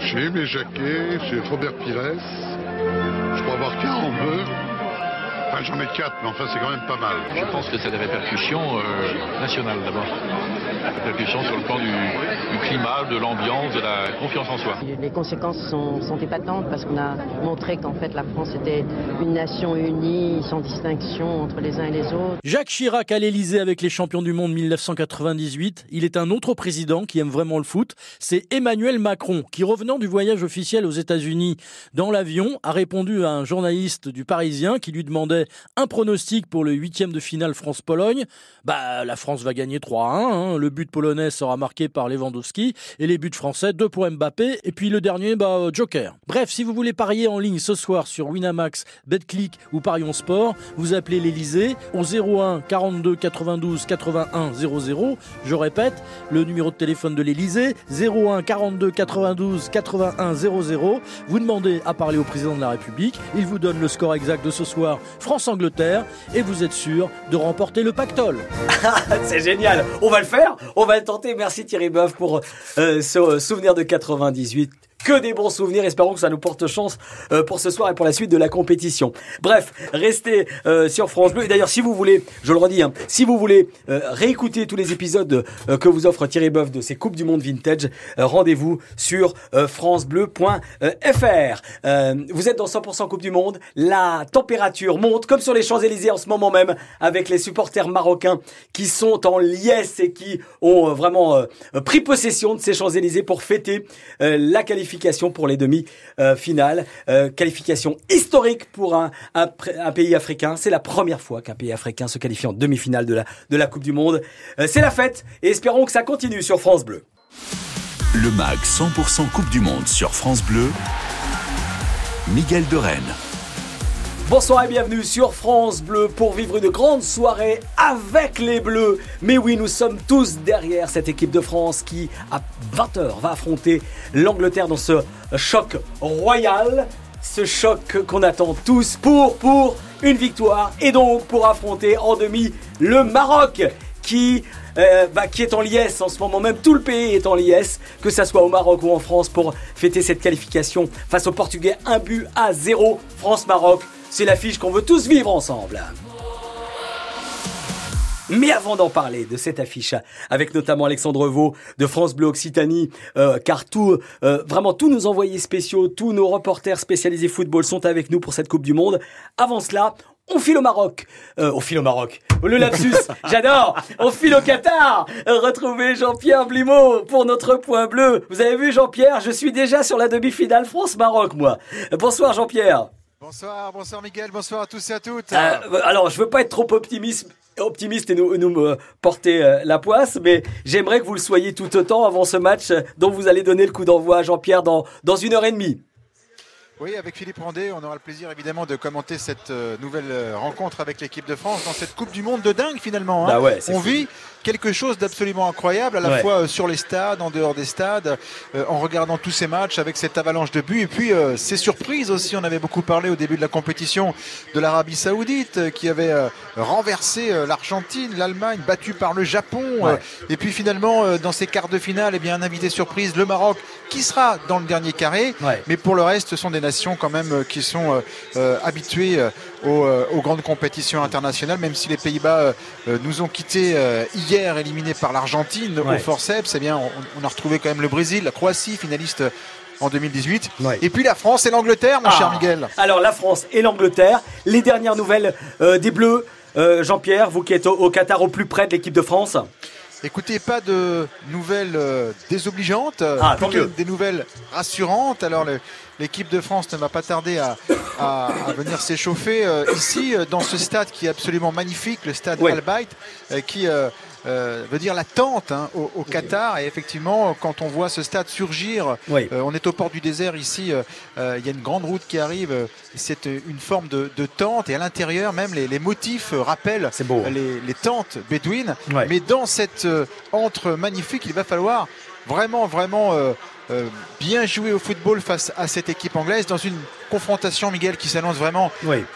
Chez mes Jacquet, chez Robert Pires, je crois avoir 40 bœufs. J'en ai 4, mais enfin, c'est quand même pas mal. Je pense que ça a des répercussions euh, nationales d'abord. Répercussions sur le plan du, du climat, de l'ambiance, de la confiance en soi. Les conséquences sont, sont épatantes parce qu'on a montré qu'en fait la France était une nation unie, sans distinction entre les uns et les autres. Jacques Chirac à l'Elysée avec les champions du monde 1998. Il est un autre président qui aime vraiment le foot. C'est Emmanuel Macron qui, revenant du voyage officiel aux États-Unis dans l'avion, a répondu à un journaliste du Parisien qui lui demandait un pronostic pour le huitième de finale France-Pologne. Bah, la France va gagner 3 1. Hein. Le but polonais sera marqué par Lewandowski et les buts français 2 pour Mbappé et puis le dernier, bah, Joker. Bref, si vous voulez parier en ligne ce soir sur Winamax, BetClick ou Parion Sport, vous appelez l'Elysée au 01 42 92 81 00. Je répète, le numéro de téléphone de l'Elysée 01 42 92 81 00. Vous demandez à parler au président de la République, il vous donne le score exact de ce soir France-Angleterre et vous êtes sûr de remporter le pactole. C'est génial, on va le faire, on va le tenter. Merci Thierry Boeuf pour euh, ce souvenir de 98 que des bons souvenirs. Espérons que ça nous porte chance euh, pour ce soir et pour la suite de la compétition. Bref, restez euh, sur France Bleu. Et d'ailleurs, si vous voulez, je le redis, hein, si vous voulez euh, réécouter tous les épisodes que vous offre Thierry Boeuf de ces Coupes du Monde Vintage, rendez-vous sur francebleu.fr. vous êtes dans 100% Coupe du Monde. La température monte comme sur les Champs-Élysées en ce moment même avec les supporters marocains qui sont en liesse et qui ont vraiment pris possession de ces Champs-Élysées pour fêter la qualification pour les demi-finales. Euh, qualification historique pour un, pays africain. C'est la première fois qu'un pays africain se qualifie en demi-finale de la, de la Coupe du Monde. Euh, c'est la fête et espérons que ça continue sur France Bleu. Le MAG 100% Coupe du Monde sur France Bleu. Miguel de Rennes. Bonsoir et bienvenue sur France Bleu pour vivre une grande soirée avec les Bleus. Mais oui, nous sommes tous derrière cette équipe de France qui, à 20h, va affronter l'Angleterre dans ce choc royal. Ce choc qu'on attend tous pour, une victoire et donc pour affronter en demi le Maroc qui euh, bah, qui est en liesse en ce moment même. Tout le pays est en liesse, que ça soit au Maroc ou en France, pour fêter cette qualification face au Portugais. Un but à zéro, France-Maroc. C'est l'affiche qu'on veut tous vivre ensemble. Mais avant d'en parler de cette affiche, avec notamment Alexandre Vaux de France Bleu Occitanie, euh, car tout, euh, vraiment tous nos envoyés spéciaux, tous nos reporters spécialisés football sont avec nous pour cette Coupe du Monde. Avant cela, on file au Maroc. Euh, on file au Maroc. Le lapsus, j'adore. On file au Qatar. Retrouvez Jean-Pierre Blimaud pour notre point bleu. Vous avez vu Jean-Pierre, je suis déjà sur la demi-finale France-Maroc, moi. Bonsoir Jean-Pierre. Bonsoir, bonsoir Miguel, bonsoir à tous et à toutes. Euh, alors, je veux pas être trop optimiste, optimiste et nous, nous porter euh, la poisse, mais j'aimerais que vous le soyez tout autant avant ce match dont vous allez donner le coup d'envoi à Jean-Pierre dans, dans une heure et demie. Oui, avec Philippe Randé, on aura le plaisir évidemment de commenter cette euh, nouvelle rencontre avec l'équipe de France dans cette Coupe du Monde de dingue finalement. Hein. Bah on vit quelque chose d'absolument incroyable, à la fois euh, sur les stades, en dehors des stades, euh, en regardant tous ces matchs avec cette avalanche de buts. Et puis euh, ces surprises aussi, on avait beaucoup parlé au début de la compétition de l'Arabie Saoudite qui avait renversé l'Argentine, l'Allemagne, battu par le Japon. et puis finalement, dans ces quarts de finale, eh bien, un invité surprise, le Maroc, qui sera dans le dernier carré. Mais pour le reste, ce sont des nations quand même qui sont habituées aux, grandes compétitions internationales, même si les Pays-Bas nous ont quittés hier hier éliminé par l'Argentine au forceps, eh bien, on, a retrouvé quand même le Brésil, la Croatie, finaliste en 2018. Et puis la France et l'Angleterre, mon cher ah. Miguel. Alors la France et l'Angleterre, les dernières nouvelles euh, des Bleus. Euh, Jean-Pierre, vous qui êtes au, Qatar au plus près de l'équipe de France. Écoutez, pas de nouvelles euh, désobligeantes, ah, des nouvelles rassurantes. Alors l'équipe de France ne va pas tarder à, venir s'échauffer ici dans ce stade qui est absolument magnifique, le stade Bayt, qui euh, veut dire l'attente hein, au, Qatar. Et effectivement, quand on voit ce stade surgir, euh, on est au port du désert ici, euh, il y a une grande route qui arrive, c'est une forme de, tente. Et à l'intérieur, même les, motifs rappellent les, tentes bédouines. Mais dans cette entre magnifique, il va falloir vraiment, vraiment bien jouer au football face à cette équipe anglaise dans une confrontation, Miguel, qui s'annonce vraiment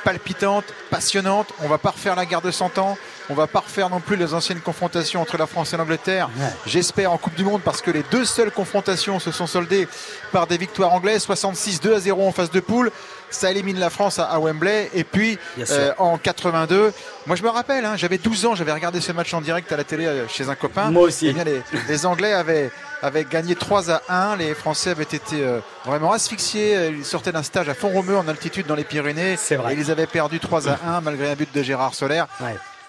palpitante, passionnante. On va pas refaire la guerre de 100 ans. On va pas refaire non plus les anciennes confrontations entre la France et l'Angleterre. J'espère en Coupe du Monde parce que les deux seules confrontations se sont soldées par des victoires anglaises, 66 2 à 0 en phase de poule. Ça élimine la France à, Wembley. Et puis euh, en 82, moi je me rappelle, hein, j'avais 12 ans, j'avais regardé ce match en direct à la télé euh, chez un copain. Moi aussi. Eh les, Anglais avaient, avaient, gagné 3 à 1. Les Français avaient été euh, vraiment asphyxiés. Ils sortaient d'un stage à Font-Romeu en altitude dans les Pyrénées. C'est vrai. Et ils avaient perdu 3 à 1 malgré un but de Gérard Solaire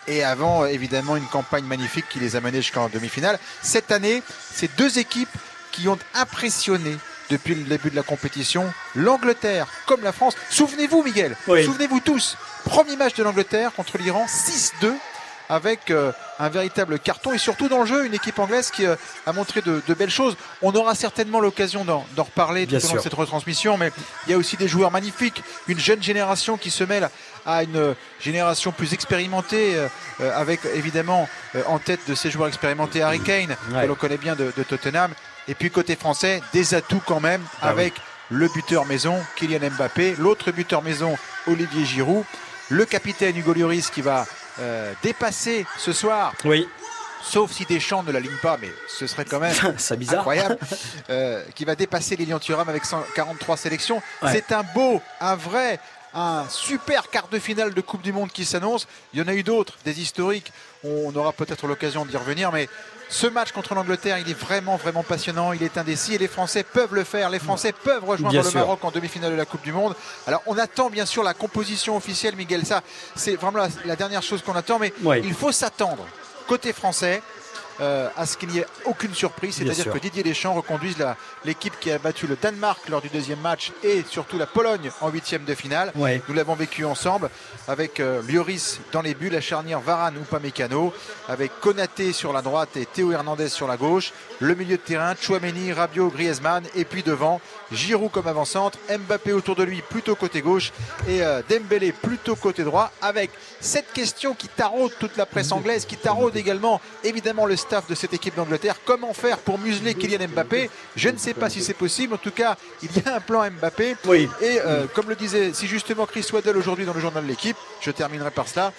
et avant évidemment une campagne magnifique qui les a menés jusqu'en demi-finale. Cette année, c'est deux équipes qui ont impressionné depuis le début de la compétition, l'Angleterre comme la France. Souvenez-vous Miguel, souvenez-vous tous, Premier match de l'Angleterre contre l'Iran, 6-2 avec euh, un véritable carton et surtout dans le jeu une équipe anglaise qui euh, a montré de, belles choses. On aura certainement l'occasion d'en reparler tout au long de cette retransmission, mais il y a aussi des joueurs magnifiques, une jeune génération qui se mêle à une génération plus expérimentée, euh, avec évidemment en tête de ces joueurs expérimentés Harry Kane, que l'on connaît bien de, Tottenham, et puis côté français, des atouts quand même ah avec le buteur maison Kylian Mbappé, l'autre buteur maison Olivier Giroud, le capitaine Hugo Lloris qui va euh, dépasser ce soir. Oui. Sauf si Deschamps ne l'aligne pas, mais ce serait quand même incroyable. Euh, qui va dépasser Lilian Thuram avec 143 sélections. C'est un beau, un vrai, un super quart de finale de Coupe du Monde qui s'annonce. Il y en a eu d'autres, des historiques. On aura peut-être l'occasion d'y revenir, mais ce match contre l'Angleterre, il est vraiment, vraiment passionnant. Il est indécis et les Français peuvent le faire. Les Français peuvent rejoindre le Maroc en demi-finale de la Coupe du Monde. Alors, on attend bien sûr la composition officielle, Miguel. Ça, c'est vraiment la, dernière chose qu'on attend, mais il faut s'attendre côté français euh, à ce qu'il n'y ait aucune surprise. C'est-à-dire que Didier Deschamps reconduise l'équipe qui a battu le Danemark lors du deuxième match et surtout la Pologne en huitième de finale. Nous l'avons vécu ensemble avec euh, Lloris dans les buts, la charnière Varane ou Pamecano, avec Konaté sur la droite et Théo Hernandez sur la gauche, le milieu de terrain, Chouameni, Rabiot, Griezmann et puis devant Giroud comme avant-centre, Mbappé autour de lui plutôt côté gauche et euh, Dembélé plutôt côté droit avec cette question qui taraude toute la presse anglaise, qui taraude également évidemment le staff de cette équipe d'Angleterre. Comment faire pour museler Kylian Mbappé? Je ne sais pas si c'est possible. En tout cas, il y a un plan Mbappé. Oui. Et euh, comme le disait si justement Chris Waddle aujourd'hui dans le journal de l'équipe, je terminerai par cela.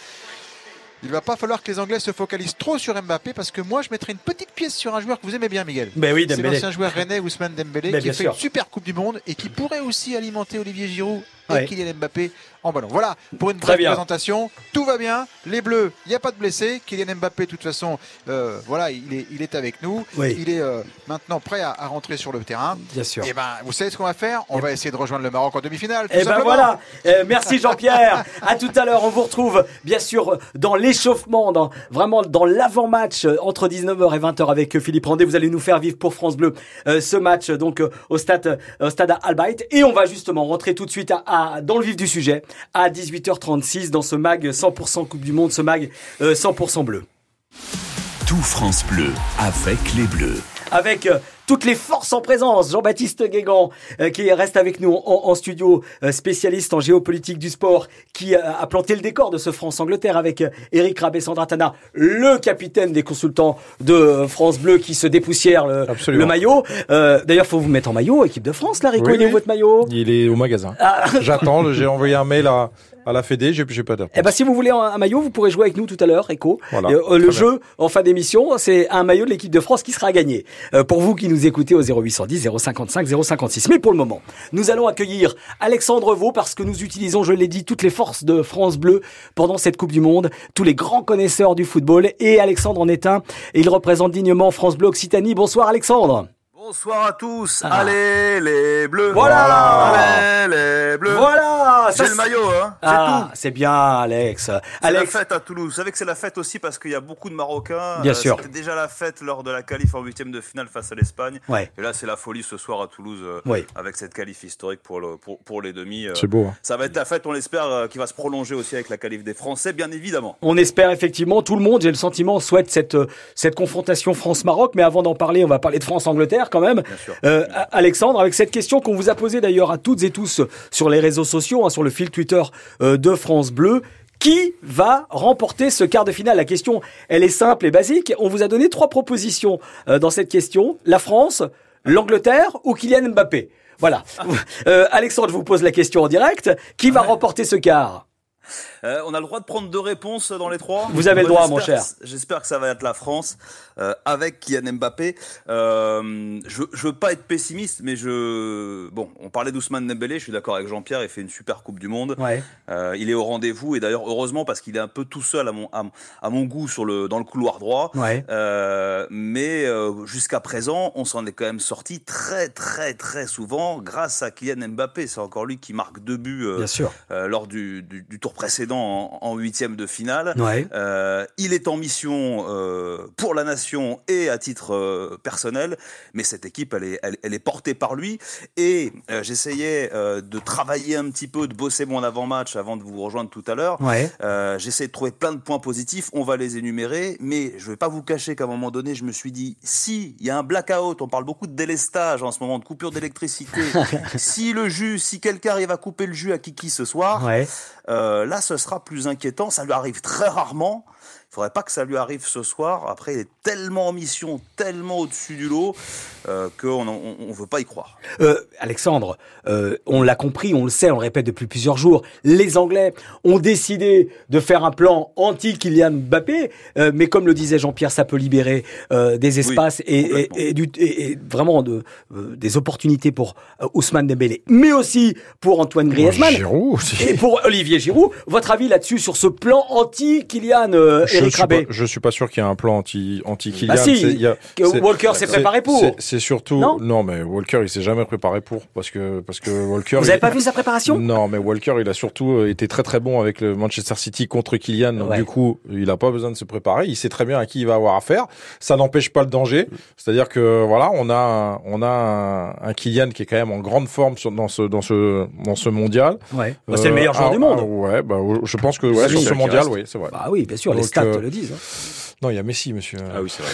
Il va pas falloir que les Anglais se focalisent trop sur Mbappé parce que moi je mettrai une petite pièce sur un joueur que vous aimez bien Miguel. Ben oui, c'est l'ancien joueur René Ousmane Dembélé ben, qui fait une super Coupe du Monde et qui pourrait aussi alimenter Olivier Giroud et Kylian Mbappé en ballon. Voilà pour une brève présentation. Tout va bien. Les Bleus, il n'y a pas de blessés. Kylian Mbappé, de toute façon, euh, voilà, il est, il est avec nous. Il est euh, maintenant prêt à, rentrer sur le terrain. Bien sûr. Et eh ben, vous savez ce qu'on va faire? On va essayer de rejoindre le Maroc en demi-finale. Et eh ben voilà. Euh, merci Jean-Pierre. à tout à l'heure. On vous retrouve bien sûr dans l'échauffement, dans vraiment dans l'avant-match entre 19h et 20h avec Philippe Randé. Vous allez nous faire vivre pour France Bleu ce match donc au stade au stade Albaït et on va justement rentrer tout de suite à, dans le vif du sujet à 18h36 dans ce mag 100% Coupe du Monde, ce mag 100% bleu. Tout France Bleu avec les Bleus. Avec euh, toutes les forces en présence. Jean-Baptiste Guégan, euh, qui reste avec nous en, studio, euh, spécialiste en géopolitique du sport, qui euh, a planté le décor de ce France-Angleterre avec Eric Rabé-Sandratana, le capitaine des consultants de France Bleu, qui se dépoussière le, maillot. D'ailleurs, faut vous mettre en maillot, équipe de France, là, Rico. il est où votre maillot Il est au magasin. Ah. J'attends, j'ai envoyé un mail à à la Fédé, j'ai pas de Eh ben, si vous voulez un, maillot, vous pourrez jouer avec nous tout à l'heure, Echo. le jeu en fin d'émission, c'est un maillot de l'équipe de France qui sera gagné. pour vous qui nous écouter au 0810 055 056. Mais pour le moment, nous allons accueillir Alexandre Vaux parce que nous utilisons, je l'ai dit, toutes les forces de France Bleu pendant cette Coupe du Monde, tous les grands connaisseurs du football et Alexandre en est un et il représente dignement France Bleu Occitanie. Bonsoir Alexandre. Bonsoir à tous. Ah. Allez les bleus. Voilà. Allez les bleus. Voilà. C'est le maillot, hein. C'est ah, C'est bien, Alex. C'est la fête à Toulouse. Vous savez que c'est la fête aussi parce qu'il y a beaucoup de Marocains. Bien euh, sûr. C'était déjà la fête lors de la qualif en huitième de finale face à l'Espagne. Ouais. Et là, c'est la folie ce soir à Toulouse euh, avec cette qualif historique pour le pour, pour les demi. Euh. c'est beau. Hein. Ça va être la fête, on l'espère, qui va se prolonger aussi avec la qualif des Français, bien évidemment. On espère effectivement. Tout le monde, j'ai le sentiment, souhaite cette cette confrontation France-Maroc. Mais avant d'en parler, on va parler de France-Angleterre quand même. Euh, Alexandre, avec cette question qu'on vous a posée d'ailleurs à toutes et tous sur les réseaux sociaux, hein, sur le fil Twitter euh, de France Bleu. Qui va remporter ce quart de finale? La question, elle est simple et basique. On vous a donné trois propositions euh, dans cette question. La France, l'Angleterre ou Kylian Mbappé? Voilà. Alexandre, je vous pose la question en direct. Qui va remporter ce quart? Euh, on a le droit de prendre deux réponses dans les trois. Vous avez le droit, mon cher. J'espère que ça va être la France euh, avec Kylian Mbappé. Euh, je, je veux pas être pessimiste, mais je bon, on parlait d'Ousmane Dembélé. Je suis d'accord avec Jean-Pierre. Il fait une super Coupe du Monde. Ouais. il est au rendez-vous et d'ailleurs heureusement parce qu'il est un peu tout seul à mon à, mon goût sur le dans le couloir droit. Ouais. mais jusqu'à présent, on s'en est quand même sorti très très très souvent grâce à Kylian Mbappé. C'est encore lui qui marque deux buts Bien sûr. lors du, du, du tour précédent précédent en huitième de finale. Ouais. Euh, il est en mission euh, pour la nation et à titre euh, personnel, mais cette équipe, elle est, elle, elle est portée par lui. Et j'essayais de travailler un petit peu, de bosser mon avant-match avant de vous rejoindre tout à l'heure. Ouais. J'essaie de trouver plein de points positifs, on va les énumérer, mais je vais pas vous cacher qu'à un moment donné, je me suis dit, si il y a un blackout, on parle beaucoup de délestage en ce moment, de coupure d'électricité, si le jus, si quelqu'un arrive à couper le jus à Kiki ce soir, Ouais. là, ce sera plus inquiétant. Ça lui arrive très rarement. Il faudrait pas que ça lui arrive ce soir. Après, il est tellement en mission, tellement au-dessus du lot, euh, qu'on on, on veut pas y croire. Euh, Alexandre, euh, on l'a compris, on le sait, on le répète depuis plusieurs jours. Les Anglais ont décidé de faire un plan anti-Kylian Mbappé, euh, mais comme le disait Jean-Pierre, ça peut libérer euh, des espaces et, et, et, du, et, et vraiment de, euh, des opportunités pour euh, Ousmane Dembélé, mais aussi pour Antoine Griezmann Giroud aussi. et pour Olivier Giroud. Votre avis là-dessus sur ce plan anti-Kylian euh, je Eric suis, pas, Rabé je suis pas sûr qu'il y ait un plan anti anti Kylian. Bah si, y a- Walker s'est préparé pour. c'est- surtout Non mais Walker il s'est jamais préparé pour parce que parce que Walker. Vous il- avez pas vu sa préparation? Non, mais Walker il a surtout euh, été très très bon avec le Manchester City contre Kylian. Donc Ouais. du coup, il a pas besoin de se préparer. Il sait très bien à qui il va avoir affaire. Ça n'empêche pas le danger. C'est-à-dire que voilà, on a on a un, un Kylian qui est quand même en grande forme sur, dans ce dans ce dans ce mondial. Ouais. Bah, c'est le meilleur joueur ah, du monde. ah, ouais, bah je pense que ouais, sur ce mondial, reste. oui, c'est vrai. Bah oui, bien sûr, les Donc, stats euh, le disent. hein. Non, il y a Messi, monsieur. Ah oui, c'est vrai.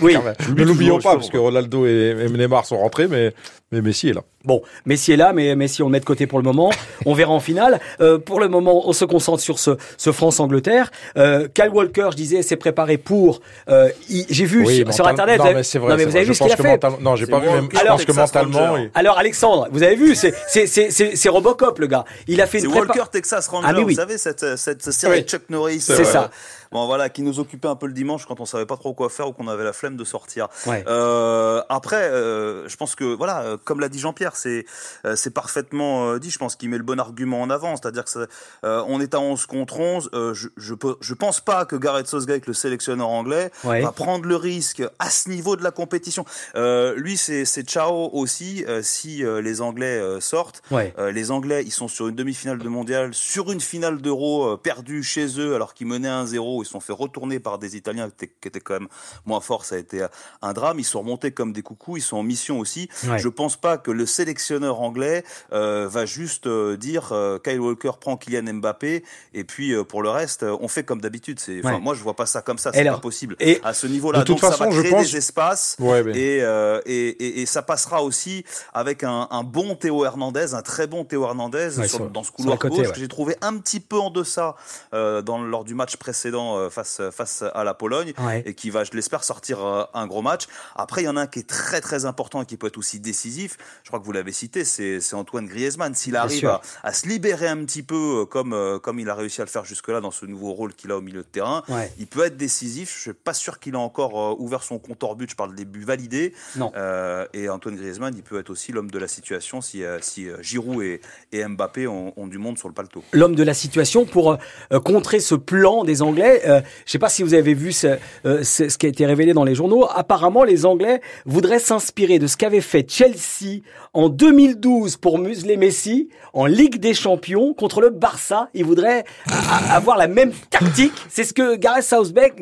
Oui. Même. Ne l'oublions pas, parce que Ronaldo et, et Neymar sont rentrés, mais, mais Messi est là. Bon, Messi est là, mais Messi on le met de côté pour le moment. On verra en finale. Euh, pour le moment, on se concentre sur ce, ce France-Angleterre. Euh, Kyle Walker, je disais, s'est préparé pour. euh, il- J'ai vu Oui, sur, mental- internet. non, avez- mais c'est vrai, non, mais vous vrai. avez Je vu ce qu'il a fait. mental- non, j'ai pas vu, même- je pense que mentalement, alors Alexandre, vous avez vu, c'est c'est c'est c'est c'est Robocop le gars. Il a fait C'est une prépa- Walker Texas Ranger, Ah, oui. vous savez, cette, cette série Oui. de Chuck Norris. C'est ça. Bon, voilà, qui nous occupait un peu le dimanche quand on savait pas trop quoi faire ou qu'on avait la flemme de sortir. Ouais. Euh, après, euh, je pense que, voilà, euh, comme l'a dit Jean-Pierre, c'est euh, c'est parfaitement euh, dit. Je pense qu'il met le bon argument en avant. C'est-à-dire que ça, euh, on est à 11 contre 11. Euh, je, je, peux- je pense pas que Gareth Southgate, le sélectionneur anglais, Ouais. va prendre le risque à ce niveau de la compétition. Lui, c'est ciao aussi si les Anglais sortent. Ouais. Les Anglais, ils sont sur une demi-finale de mondial, sur une finale d'Euro perdue chez eux alors qu'ils menaient 1-0. Ils sont fait retourner par des Italiens qui étaient, quand même moins forts. Ça a été un drame. Ils sont remontés comme des coucous. Ils sont en mission aussi. Ouais. Je pense pas que le sélectionneur anglais euh, va juste euh, dire euh, Kyle Walker prend Kylian Mbappé et puis pour le reste, on fait comme d'habitude. C'est, Ouais. moi, je vois pas ça comme ça. C'est pas possible. et à ce niveau-là, de toute donc ça façon, va je créer pense- des espaces Ouais, mais- et, et, et, et ça passera aussi avec un, un bon Théo Hernandez, un très bon Théo Hernandez Ouais, sur- sur- dans ce couloir côté, gauche que j'ai trouvé un petit peu en deçà dans, lors du match précédent face, face à la Pologne et qui va, je l'espère, sortir un gros match. Après, il y en a un qui est très très important et qui peut être aussi décisif. Je crois que vous l'avez cité, c'est Antoine Griezmann. S'il arrive à, à se libérer un petit peu euh, comme, euh, comme il a réussi à le faire jusque-là dans ce nouveau rôle qu'il a au milieu de terrain, Ouais. il peut être décisif. Je suis pas sûr qu'il a encore euh, ouvert son compte hors but. Je parle des buts validés. Non. Euh, et Antoine Griezmann, il peut être aussi l'homme de la situation si, si Giroud et, et Mbappé ont, ont du monde sur le paletot. l'homme de la situation pour euh, contrer ce plan des Anglais. Euh, je sais pas si vous avez vu ce, ce, ce qui a été révélé dans les journaux. Apparemment, les Anglais voudraient s'inspirer de ce qu'avait fait Chelsea en 2012 pour museler Messi en Ligue des Champions contre le Barça. A- a- avoir la même tactique. C'est ce que Gareth Southgate,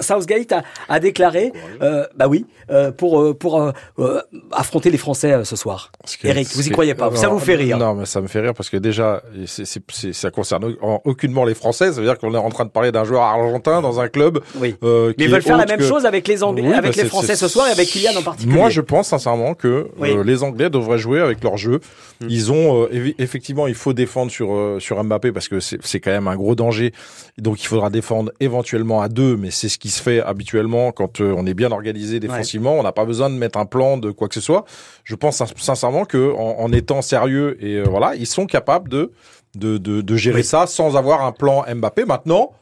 Southgate a, a déclaré. Euh, bah oui, euh, pour euh, pour euh, affronter les Français ce soir. Eric, vous y croyez pas Ça vous fait rire Non, mais ça me fait rire parce que déjà, ça concerne en- aucunement les Français. Ça veut dire qu'on est en train de parler d'un joueur argentin dans un club. Oui. Mais ils veulent faire la même que- chose avec les Anglais, Oui, avec bah, les Français ce soir et avec Kylian en particulier. Moi, je pense sincèrement que Oui. les Anglais devraient jouer avec leur jeu. Mm. Ils ont euh, effectivement, il faut défendre sur euh, sur Mbappé parce que c'est quand même un gros danger. Donc, il faudra défendre éventuellement à deux, mais c'est ce qui se fait habituellement quand euh, on est bien organisé défensivement. On n'a pas besoin de mettre un plan de quoi que ce soit. Je pense sin- sincèrement que en, en étant sérieux et voilà, ils sont capables de de de, de gérer Oui. ça sans avoir un plan Mbappé. Maintenant.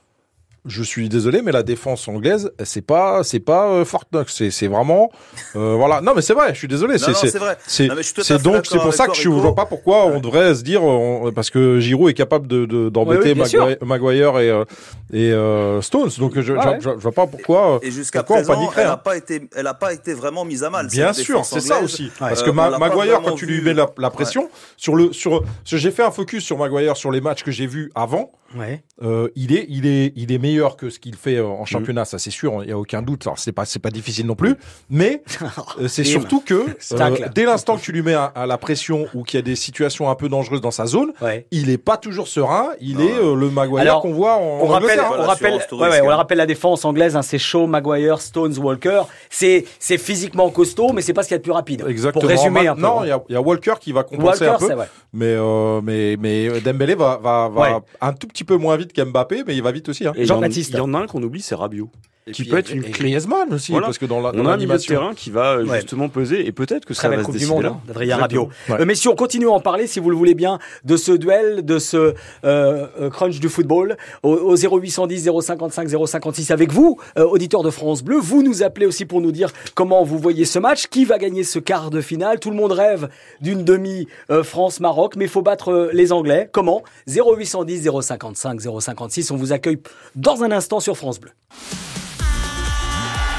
Je suis désolé, mais la défense anglaise, c'est pas, c'est pas euh, Fort Knox, c'est, vraiment, euh, voilà. Non, mais c'est vrai. Je suis désolé. Non, c'est, vrai. c'est, Non, mais je suis tout à c'est fait donc, c'est pour ça que je Rico. vois pas pourquoi on devrait se dire, on- parce que Giroud est capable de, de- d'embêter Oui, Maguire, Maguire et euh, et euh, Stones. Donc je, Ouais. je, je vois pas pourquoi. Et jusqu'à on présent, paniquerait, elle n'a hein. pas été, elle a pas été vraiment mise à mal. Bien sûr, c'est ça aussi. Euh, Parce que on Ma- Maguire, quand tu lui mets la, la pression sur le sur, j'ai fait un focus sur Maguire sur les matchs que j'ai vus avant. Ouais. Euh, il est, il est, il est meilleur que ce qu'il fait euh, en championnat, ça c'est sûr, il y a aucun doute. Alors c'est pas, c'est pas difficile non plus, mais euh, c'est surtout que euh, dès l'instant que tu lui mets à, à la pression ou qu'il y a des situations un peu dangereuses dans sa zone, il est pas toujours serein. Il est euh, le Maguire qu'on voit en on rappelle, Angleterre. on rappelle, ouais, ouais, on rappelle la défense anglaise, hein, c'est Shaw, Maguire, Stones, Walker. C'est, c'est physiquement costaud, mais c'est pas ce qu'il y a de plus rapide. Exactement. Pour résumer un peu. Non, il y, a- il y a Walker qui va compenser Walker, un peu, mais euh, mais mais Dembélé va va, va Ouais. un tout petit peu moins vite qu'Mbappé, mais il va vite aussi. Hein. Et il y en- a un qu'on oublie, c'est Rabiot. Qui puis, peut être et- une et. Griezmann aussi, parce que dans la- on dans a un milieu de terrain qui va euh, Ouais. justement peser et peut-être que ça belle va se décider Monde, là. Exactement. Rabiot. Euh, messieurs, on continue à en parler, si vous le voulez bien, de ce duel, de ce euh, euh, crunch du football, au, au 0810 055 056 avec vous, euh, auditeurs de France Bleu. Vous nous appelez aussi pour nous dire comment vous voyez ce match, qui va gagner ce quart de finale. Tout le monde rêve d'une demi France-Maroc, mais il faut battre les Anglais. Comment? 0810 055 056. On vous accueille dans un instant sur France Bleu.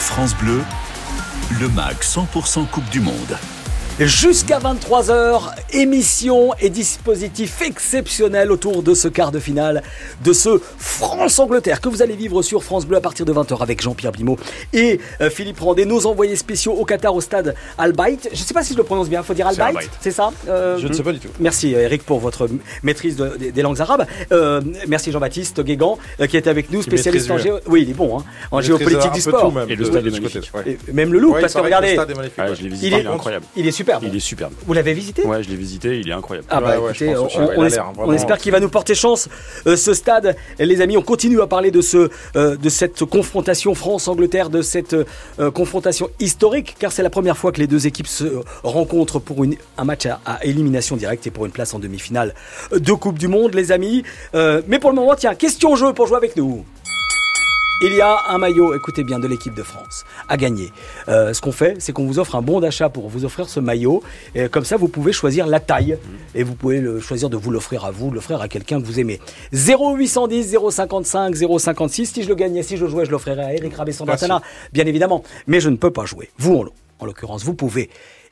France Bleu, le MAG 100% Coupe du Monde. Jusqu'à 23h, émission et dispositif exceptionnel autour de ce quart de finale de ce France-Angleterre que vous allez vivre sur France Bleu à partir de 20h avec Jean-Pierre Blimaud et euh, Philippe Randé, nos envoyés spéciaux au Qatar au stade Al-Bayt. Je ne sais pas si je le prononce bien, faut dire Al-Bayt. c'est ça Euh, Je ne sais pas du tout. Merci euh, Eric pour votre maîtrise de- des, des langues arabes. Euh, merci Jean-Baptiste Guégan euh, qui était avec nous, spécialiste en géo... Oui, il est bon, hein, en Il géopolitique du sport. même, Et le de- stade de est magnifique. côté, Et même le look, Ouais, il parce que regardez, le stade est magnifique, ouais. je l'ai il est, il est incroyable. Il est superbe. Il est superbe. Vous l'avez visité? Ouais, je l'ai visité, il est incroyable. Ah bah Ouais, écoutez, on, espère qu'il va nous porter chance euh, ce stade. Et les amis, on continue à parler de ce euh, de cette confrontation France-Angleterre, de cette euh, confrontation historique, car c'est la première fois que les deux équipes se rencontrent pour une, un match à, à élimination directe et pour une place en demi-finale de Coupe du Monde, les amis. Euh, mais pour le moment, tiens, question jeu pour jouer avec nous. Il y a un maillot, écoutez bien, de l'équipe de France à gagner. Euh, ce qu'on fait, c'est qu'on vous offre un bon d'achat pour vous offrir ce maillot. Et comme ça, vous pouvez choisir la taille et vous pouvez le choisir de vous l'offrir à vous, de l'offrir à quelqu'un que vous aimez. 0810 055 056. Si je le gagnais, si je jouais, je l'offrirais à Eric Rabesson Merci. d'Antana, bien évidemment. Mais je ne peux pas jouer. Vous, en, en l'occurrence, vous pouvez.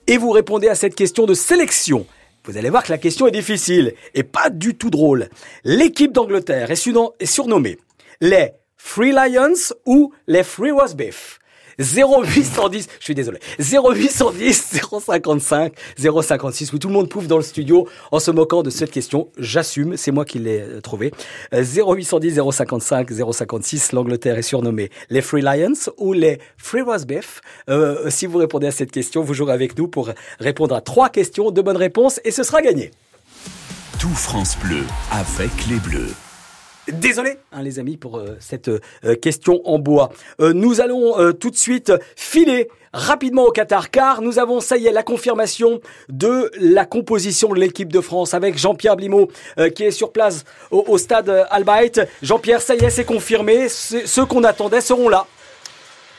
Et vous répondez à cette question de sélection. Vous allez voir que la question est difficile et pas du tout drôle. L'équipe d'Angleterre est surnommée les Free Lions ou les Free Roast Beef 0810, je suis désolé, 0810 055 056. Oui, tout le monde pouffe dans le studio en se moquant de cette question. J'assume, c'est moi qui l'ai euh, trouvé. Euh, 0810 055 056. L'Angleterre est surnommée les Free Lions ou les Free Roast Beef. Euh, si vous répondez à cette question, vous jouerez avec nous pour répondre à trois questions, deux bonnes réponses et ce sera gagné. Tout France Bleu avec les Bleus. Désolé, hein, les amis, pour euh, cette euh, question en bois. Euh, nous allons tout de suite filer rapidement au Qatar, car nous avons, ça y est, la confirmation de la composition de l'équipe de France avec Jean-Pierre Blimaud qui est sur place au, stade Al-Bayt. Jean-Pierre, ça y est, c'est confirmé. Ceux qu'on attendait seront là.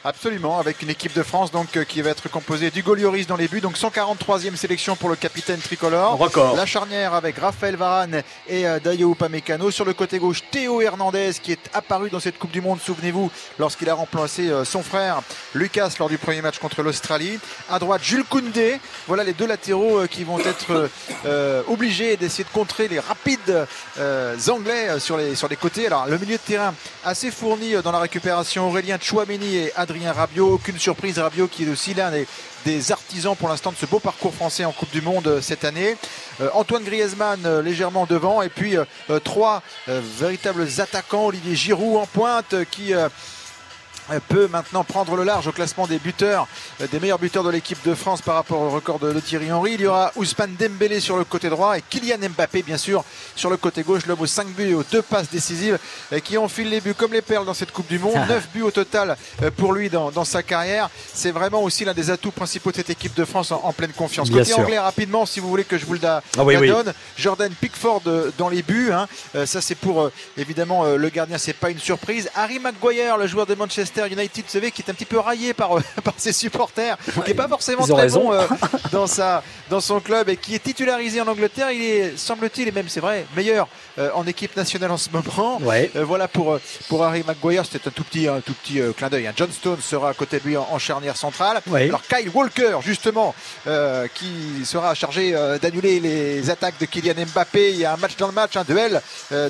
Absolument, avec une équipe de France donc euh, qui va être composée d'Hugo Lloris dans les buts, donc 143e sélection pour le capitaine tricolore. Record. La charnière avec Raphaël Varane et euh, Dayo Upamecano. Sur le côté gauche, Théo Hernandez qui est apparu dans cette Coupe du Monde, souvenez-vous, lorsqu'il a remplacé euh, son frère Lucas lors du premier match contre l'Australie. À droite, Jules Koundé. Voilà les deux latéraux euh, qui vont être obligés d'essayer de contrer les rapides anglais sur les, sur les côtés. Alors le milieu de terrain assez fourni dans la récupération, Aurélien Chouameni et Adrien Rabiot. Aucune surprise, Rabiot qui est aussi l'un des, des artisans pour l'instant de ce beau parcours français en Coupe du Monde euh, cette année. Euh, Antoine Griezmann euh, légèrement devant et puis trois véritables attaquants. Olivier Giroud en pointe qui... euh, peut maintenant prendre le large au classement des buteurs, euh, des meilleurs buteurs de l'équipe de France par rapport au record de, Thierry Henry. Il y aura Ousmane Dembélé sur le côté droit et Kylian Mbappé bien sûr sur le côté gauche, l'homme aux 5 buts et aux 2 passes décisives euh, qui enfile les buts comme les perles dans cette Coupe du Monde. 9 buts au total pour lui dans, dans sa carrière. C'est vraiment aussi l'un des atouts principaux de cette équipe de France en, en pleine confiance. Bien côté sûr. anglais rapidement si vous voulez que je vous le da- Ah oui, la oui. donne. Jordan Pickford dans les buts. hein. Ça c'est pour évidemment le gardien, c'est pas une surprise. Harry Maguire, le joueur de Manchester Manchester United, vous savez, qui est un petit peu raillé par, par ses supporters, qui n'est pas forcément très bon dans, sa, dans son club et qui est titularisé en Angleterre. Il est, semble-t-il, et même c'est vrai, meilleur en équipe nationale en ce moment. voilà pour, pour Harry Maguire, c'était un tout petit, un tout petit clin d'œil. Hein. John Stone sera à côté de lui en, charnière centrale. Alors Kyle Walker, justement, qui sera chargé d'annuler les attaques de Kylian Mbappé. Il y a un match dans le match, un duel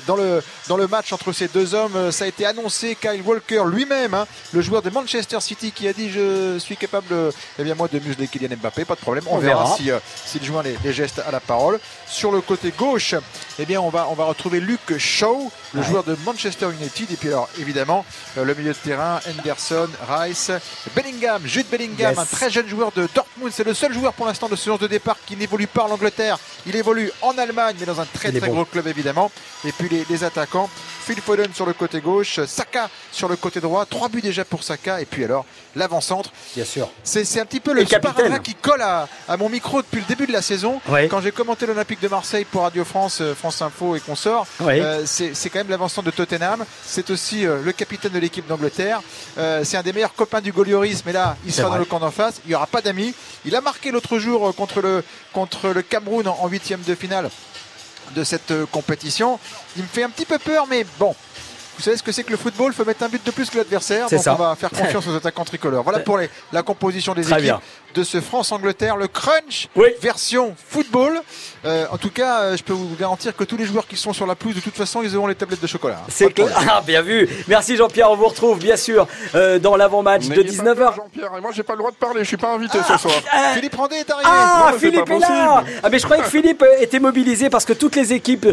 dans, le, dans le match entre ces deux hommes. Ça a été annoncé. Kyle Walker lui-même, hein, le joueur de Manchester City, qui a dit Je suis capable, eh bien, moi, de museler Kylian Mbappé. Pas de problème. On, verra, si s'il joint les, les, gestes à la parole. Sur le côté gauche, eh bien, on va, on va retrouver Luke Shaw, le joueur de Manchester United. Et puis, alors, évidemment, euh, le milieu de terrain, Henderson, Rice, Bellingham, Jude Bellingham, un très jeune joueur de Dortmund. C'est le seul joueur pour l'instant de ce de départ qui n'évolue pas en Angleterre. Il évolue en Allemagne, mais dans un très très gros club évidemment. Et puis les, les attaquants, Phil Foden sur le côté gauche, Saka sur le côté droit. Trois buts déjà pour Saka. Et puis alors, l'avant-centre. Bien sûr. C'est un petit peu le sparadrap qui colle à, à, mon micro depuis le début de la saison. Quand j'ai commenté l'Olympique de Marseille pour Radio France, euh, France Info et consorts, euh, c'est quand même l'avant-centre de Tottenham. C'est aussi euh, le capitaine de l'équipe d'Angleterre. Euh, c'est un des meilleurs copains du Golioris, mais là, il sera dans le camp d'en face. Il n'y aura pas d'amis. Il a marqué l'autre jour contre le, contre le Cameroun en huitième de finale de cette euh, compétition. Il me fait un petit peu peur, mais bon, vous savez ce que c'est que le football? Il faut mettre un but de plus que l'adversaire. Donc on va faire confiance aux attaquants tricolores. Voilà pour les, la composition des équipes de ce France-Angleterre. Le crunch version football. Euh, en tout cas, euh, je peux vous garantir que tous les joueurs qui sont sur la pelouse, de toute façon, ils auront les tablettes de chocolat. Hein. C'est clair. Ah, bien vu. Merci Jean-Pierre. On vous retrouve bien sûr euh, dans l'avant-match de 19h. Jean-Pierre, et moi j'ai pas le droit de parler. Je suis pas invité ce soir. Philippe Randé est arrivé. Ah, Philippe est, là. Ah, mais je croyais que Philippe était mobilisé parce que toutes les équipes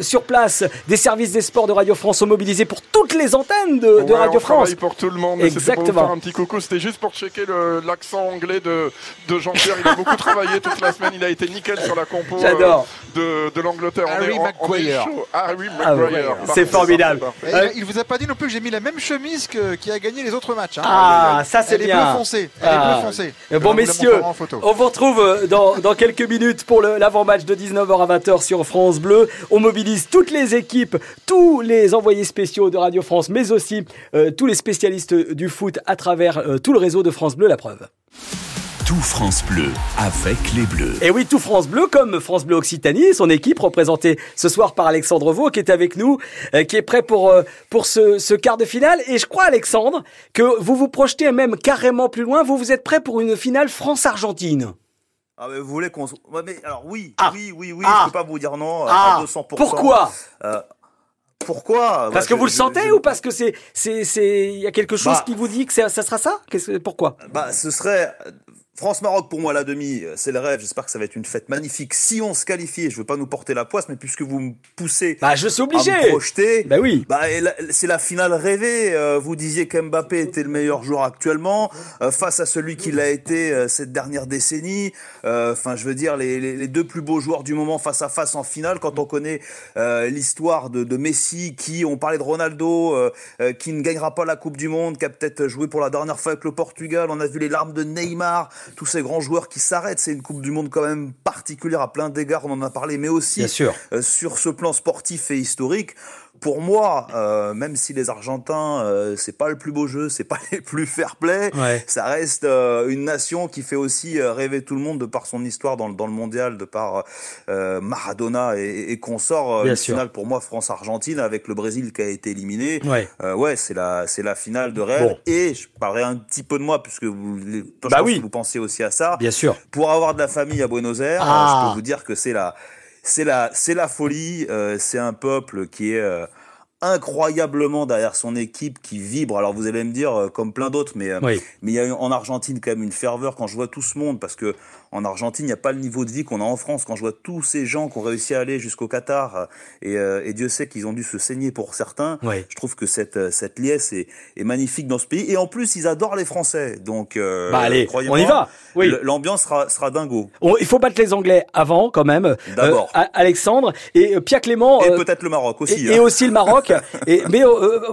sur place des services des sports de Radio France sont mobilisées pour toutes les antennes de, de Radio on France. pour tout le monde. Exactement. Pour faire un petit coucou. C'était juste pour checker l'accent anglais de, de Jean-Pierre. Il a beaucoup travaillé toute la semaine. Il a été nickel sur la compo de, de l'Angleterre. Harry Maguire. Harry Maguire. C'est formidable. il vous a pas dit non plus que j'ai mis la même chemise que, qui a gagné les autres matchs. Hein. Ah, ça c'est bien. Elle est bleu foncé. Elle est bleu foncé. Bon, messieurs, on vous retrouve dans, dans quelques minutes pour l'avant-match de 19h à 20h sur France Bleu. On mobilise toutes les équipes, tous les envoyés spéciaux de Radio France, mais aussi euh, tous les spécialistes du foot à travers euh, tout le réseau de France Bleu, la preuve. Tout France Bleu avec les Bleus. Et oui, tout France Bleu comme France Bleu Occitanie, son équipe représentée ce soir par Alexandre Vaux qui est avec nous, euh, qui est prêt pour pour ce, ce, quart de finale. Et je crois Alexandre que vous vous projetez même carrément plus loin. Vous vous êtes prêt pour une finale France-Argentine? Ah mais vous voulez qu'on ouais, mais alors oui ah. oui oui oui ah. je peux pas vous dire non ah. à 200%. Pourquoi? Euh, pourquoi? Parce bah, que vous le sentez je, ou parce que c'est c'est c'est il y a quelque chose bah, qui vous dit que ça sera ça? Qu'est-ce pourquoi? Bah ce serait France-Maroc, pour moi, la demi, c'est le rêve. J'espère que ça va être une fête magnifique. Si on se qualifie, je veux pas nous porter la poisse, mais puisque vous me poussez bah, je suis obligé. à me projeter, bah oui. bah, c'est la finale rêvée. Euh, vous disiez qu'Mbappé était le meilleur joueur actuellement, euh, face à celui qu'il a été euh, cette dernière décennie. Enfin, je veux dire, les, les, les, deux plus beaux joueurs du moment face à face en finale, quand on connaît l'histoire de, de, Messi, qui, on parlait de Ronaldo, qui ne gagnera pas la Coupe du Monde, qui a peut-être joué pour la dernière fois avec le Portugal. On a vu les larmes de Neymar tous ces grands joueurs qui s'arrêtent. C'est une Coupe du Monde quand même particulière à plein d'égards, on en a parlé, mais aussi euh, sur ce plan sportif et historique pour moi, euh, même si les Argentins, euh, c'est pas le plus beau jeu, c'est pas les plus fair-play, ouais. ça reste euh, une nation qui fait aussi euh, rêver tout le monde de par son histoire dans, dans le mondial, de par Maradona et, et consorts. Bien une sûr. finale pour moi France-Argentine avec le Brésil qui a été éliminé. Ouais, ouais, c'est la c'est la finale de rêve. Bon. Et je parlerai un petit peu de moi puisque vous, bah oui. vous pensez aussi à ça. Bien sûr. Pour avoir de la famille à Buenos Aires, Ah. je peux vous dire que c'est la c'est la c'est la folie. Euh, c'est un peuple qui est euh, incroyablement derrière son équipe qui vibre. Alors vous allez me dire euh, comme plein d'autres, mais Oui. mais il y a en Argentine quand même une ferveur quand je vois tout ce monde parce que en Argentine il n'y a pas le niveau de vie qu'on a en France. Quand je vois tous ces gens qui ont réussi à aller jusqu'au Qatar et, euh, et Dieu sait qu'ils ont dû se saigner pour certains. Oui. Je trouve que cette euh, cette liesse est, est magnifique dans ce pays et en plus ils adorent les Français. Donc euh, Bah, allez, on y va. Oui. L'ambiance sera sera dingo. Il faut battre les Anglais avant quand même. D'abord. Euh, Alexandre et Pierre Clément. Et peut-être le Maroc aussi. Et, et hein. aussi le Maroc. et, mais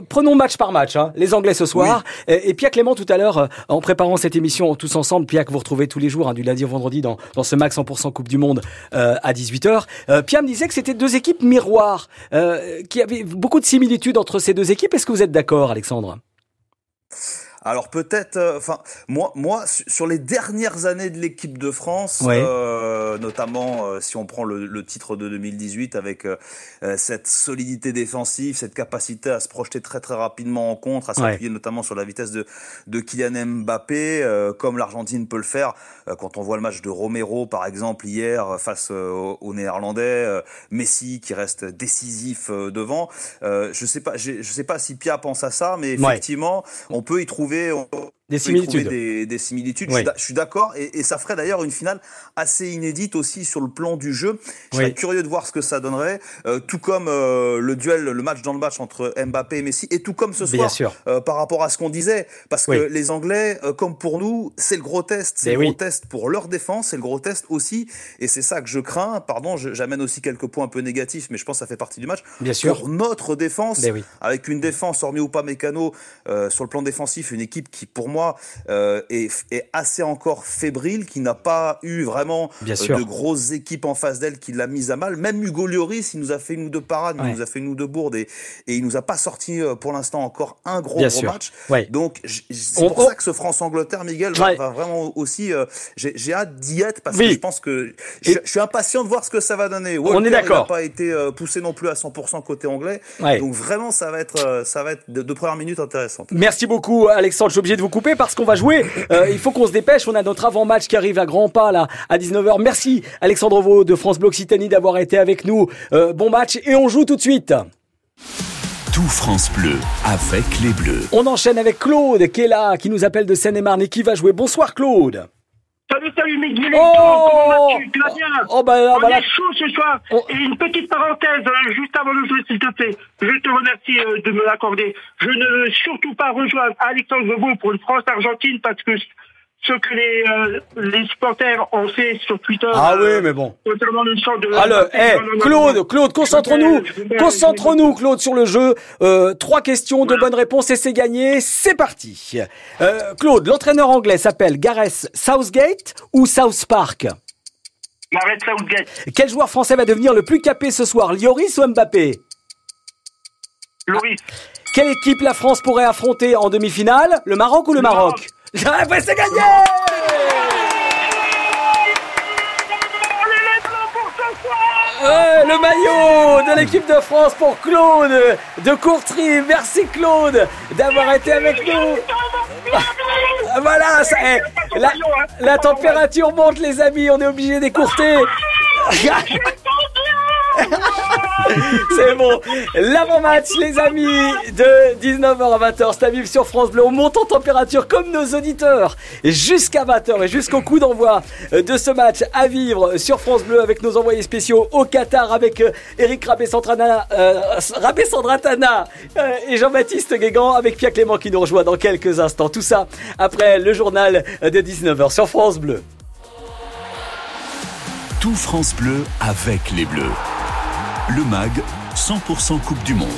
prenons match par match. Hein. Les Anglais ce soir. Et, et Pierre Clément tout à l'heure, en préparant cette émission tous ensemble, Pierre que vous retrouvez tous les jours, hein, du lundi au vendredi, dans, ce Max 100% Coupe du Monde euh, à 18h. Euh, Pierre me disait que c'était deux équipes miroirs, euh, qui avaient beaucoup de similitudes entre ces deux équipes. Est-ce que vous êtes d'accord, Alexandre? Alors peut-être, euh, enfin moi, moi sur les dernières années de l'équipe de France, euh, notamment euh, si on prend le, le, titre de 2018 avec euh, cette solidité défensive, cette capacité à se projeter très très rapidement en contre, à s'appuyer notamment sur la vitesse de, de Kylian Mbappé, comme l'Argentine peut le faire. quand on voit le match de Romero par exemple hier face aux Néerlandais, Messi qui reste décisif devant. je sais pas, je sais pas si Pia pense à ça, mais effectivement, on peut y trouver retrouver. On des similitudes. Des, similitudes. Je suis d'accord. Et, ça ferait d'ailleurs une finale assez inédite aussi sur le plan du jeu. Je serais curieux de voir ce que ça donnerait. Euh, tout comme euh, le duel, le match dans le match entre Mbappé et Messi. Et tout comme ce soir, euh, par rapport à ce qu'on disait. Parce que les Anglais, comme pour nous, c'est le gros test. C'est le gros test pour leur défense. C'est le gros test aussi. Et c'est ça que je crains. Pardon, j'amène aussi quelques points un peu négatifs, mais je pense que ça fait partie du match. Bien sûr. Pour notre défense, avec une défense, hormis ou pas Mécano, sur le plan défensif, une équipe qui, pour moi, euh, est, est, assez encore fébrile, qui n'a pas eu vraiment euh, de grosses équipes en face d'elle qui l'a mise à mal. Même Hugo Lloris, il nous a fait une ou deux parades, il nous a fait une ou deux bourdes et, et il nous a pas sorti euh, pour l'instant encore un gros, gros match. Donc c'est pour ça que ce France-Angleterre, Miguel, va, vraiment aussi. J'ai hâte d'y être parce que je pense que je, suis impatient de voir ce que ça va donner. On est d'accord. n'a pas été poussé non plus à 100% côté anglais. Donc vraiment, ça va être, ça va être de, de premières minutes intéressantes. Merci beaucoup, Alexandre. Je suis obligé de vous couper parce qu'on va jouer. Euh, il faut qu'on se dépêche. On a notre avant-match qui arrive à grands pas là à 19h. Merci Alexandre Vaux de France Bleu Occitanie d'avoir été avec nous. Euh, bon match et on joue tout de suite. Tout France Bleu avec les Bleus. On enchaîne avec Claude qui est là, qui nous appelle de Seine-et-Marne et qui va jouer. Bonsoir Claude. Salut, salut Miguel, oh comment vas-tu Tu vas bien oh bah, On est chaud ce soir. Oh. Et une petite parenthèse, euh, juste avant le jeu, s'il te plaît. Je te remercie euh, de me l'accorder. Je ne veux surtout pas rejoindre Alexandre Vebo pour une France-Argentine parce que ce que les, euh, les supporters ont fait sur Twitter. Ah oui, mais bon. Notamment le sort de. Alors, hey, Claude, Claude, concentre-nous, concentre-nous, Claude, sur le jeu. Euh, trois questions, de bonnes réponses et c'est gagné. C'est parti. Euh, Claude, l'entraîneur anglais s'appelle Gareth Southgate ou South Park? Gareth Southgate. Quel joueur français va devenir le plus capé ce soir, Lloris ou Mbappé? Lloris. Quelle équipe la France pourrait affronter en demi-finale Le Maroc ou le, Maroc? C'est gagné le maillot de l'équipe de France pour Claude de Courtry. Merci Claude d'avoir été avec nous. Voilà, ça, eh, la, la température monte les amis, on est obligé d'écourter. C'est bon. L'avant-match, les amis, de 19h à 20h. C'est à vivre sur France Bleu. On monte en température comme nos auditeurs jusqu'à 20h et jusqu'au coup d'envoi de ce match à vivre sur France Bleu avec nos envoyés spéciaux au Qatar avec euh, Eric Rabé-Sandratana euh, euh, et Jean-Baptiste Guégan avec Pierre Clément qui nous rejoint dans quelques instants. Tout ça après le journal de 19h sur France Bleu. Tout France Bleu avec les Bleus. Le MAG, 100% Coupe du Monde.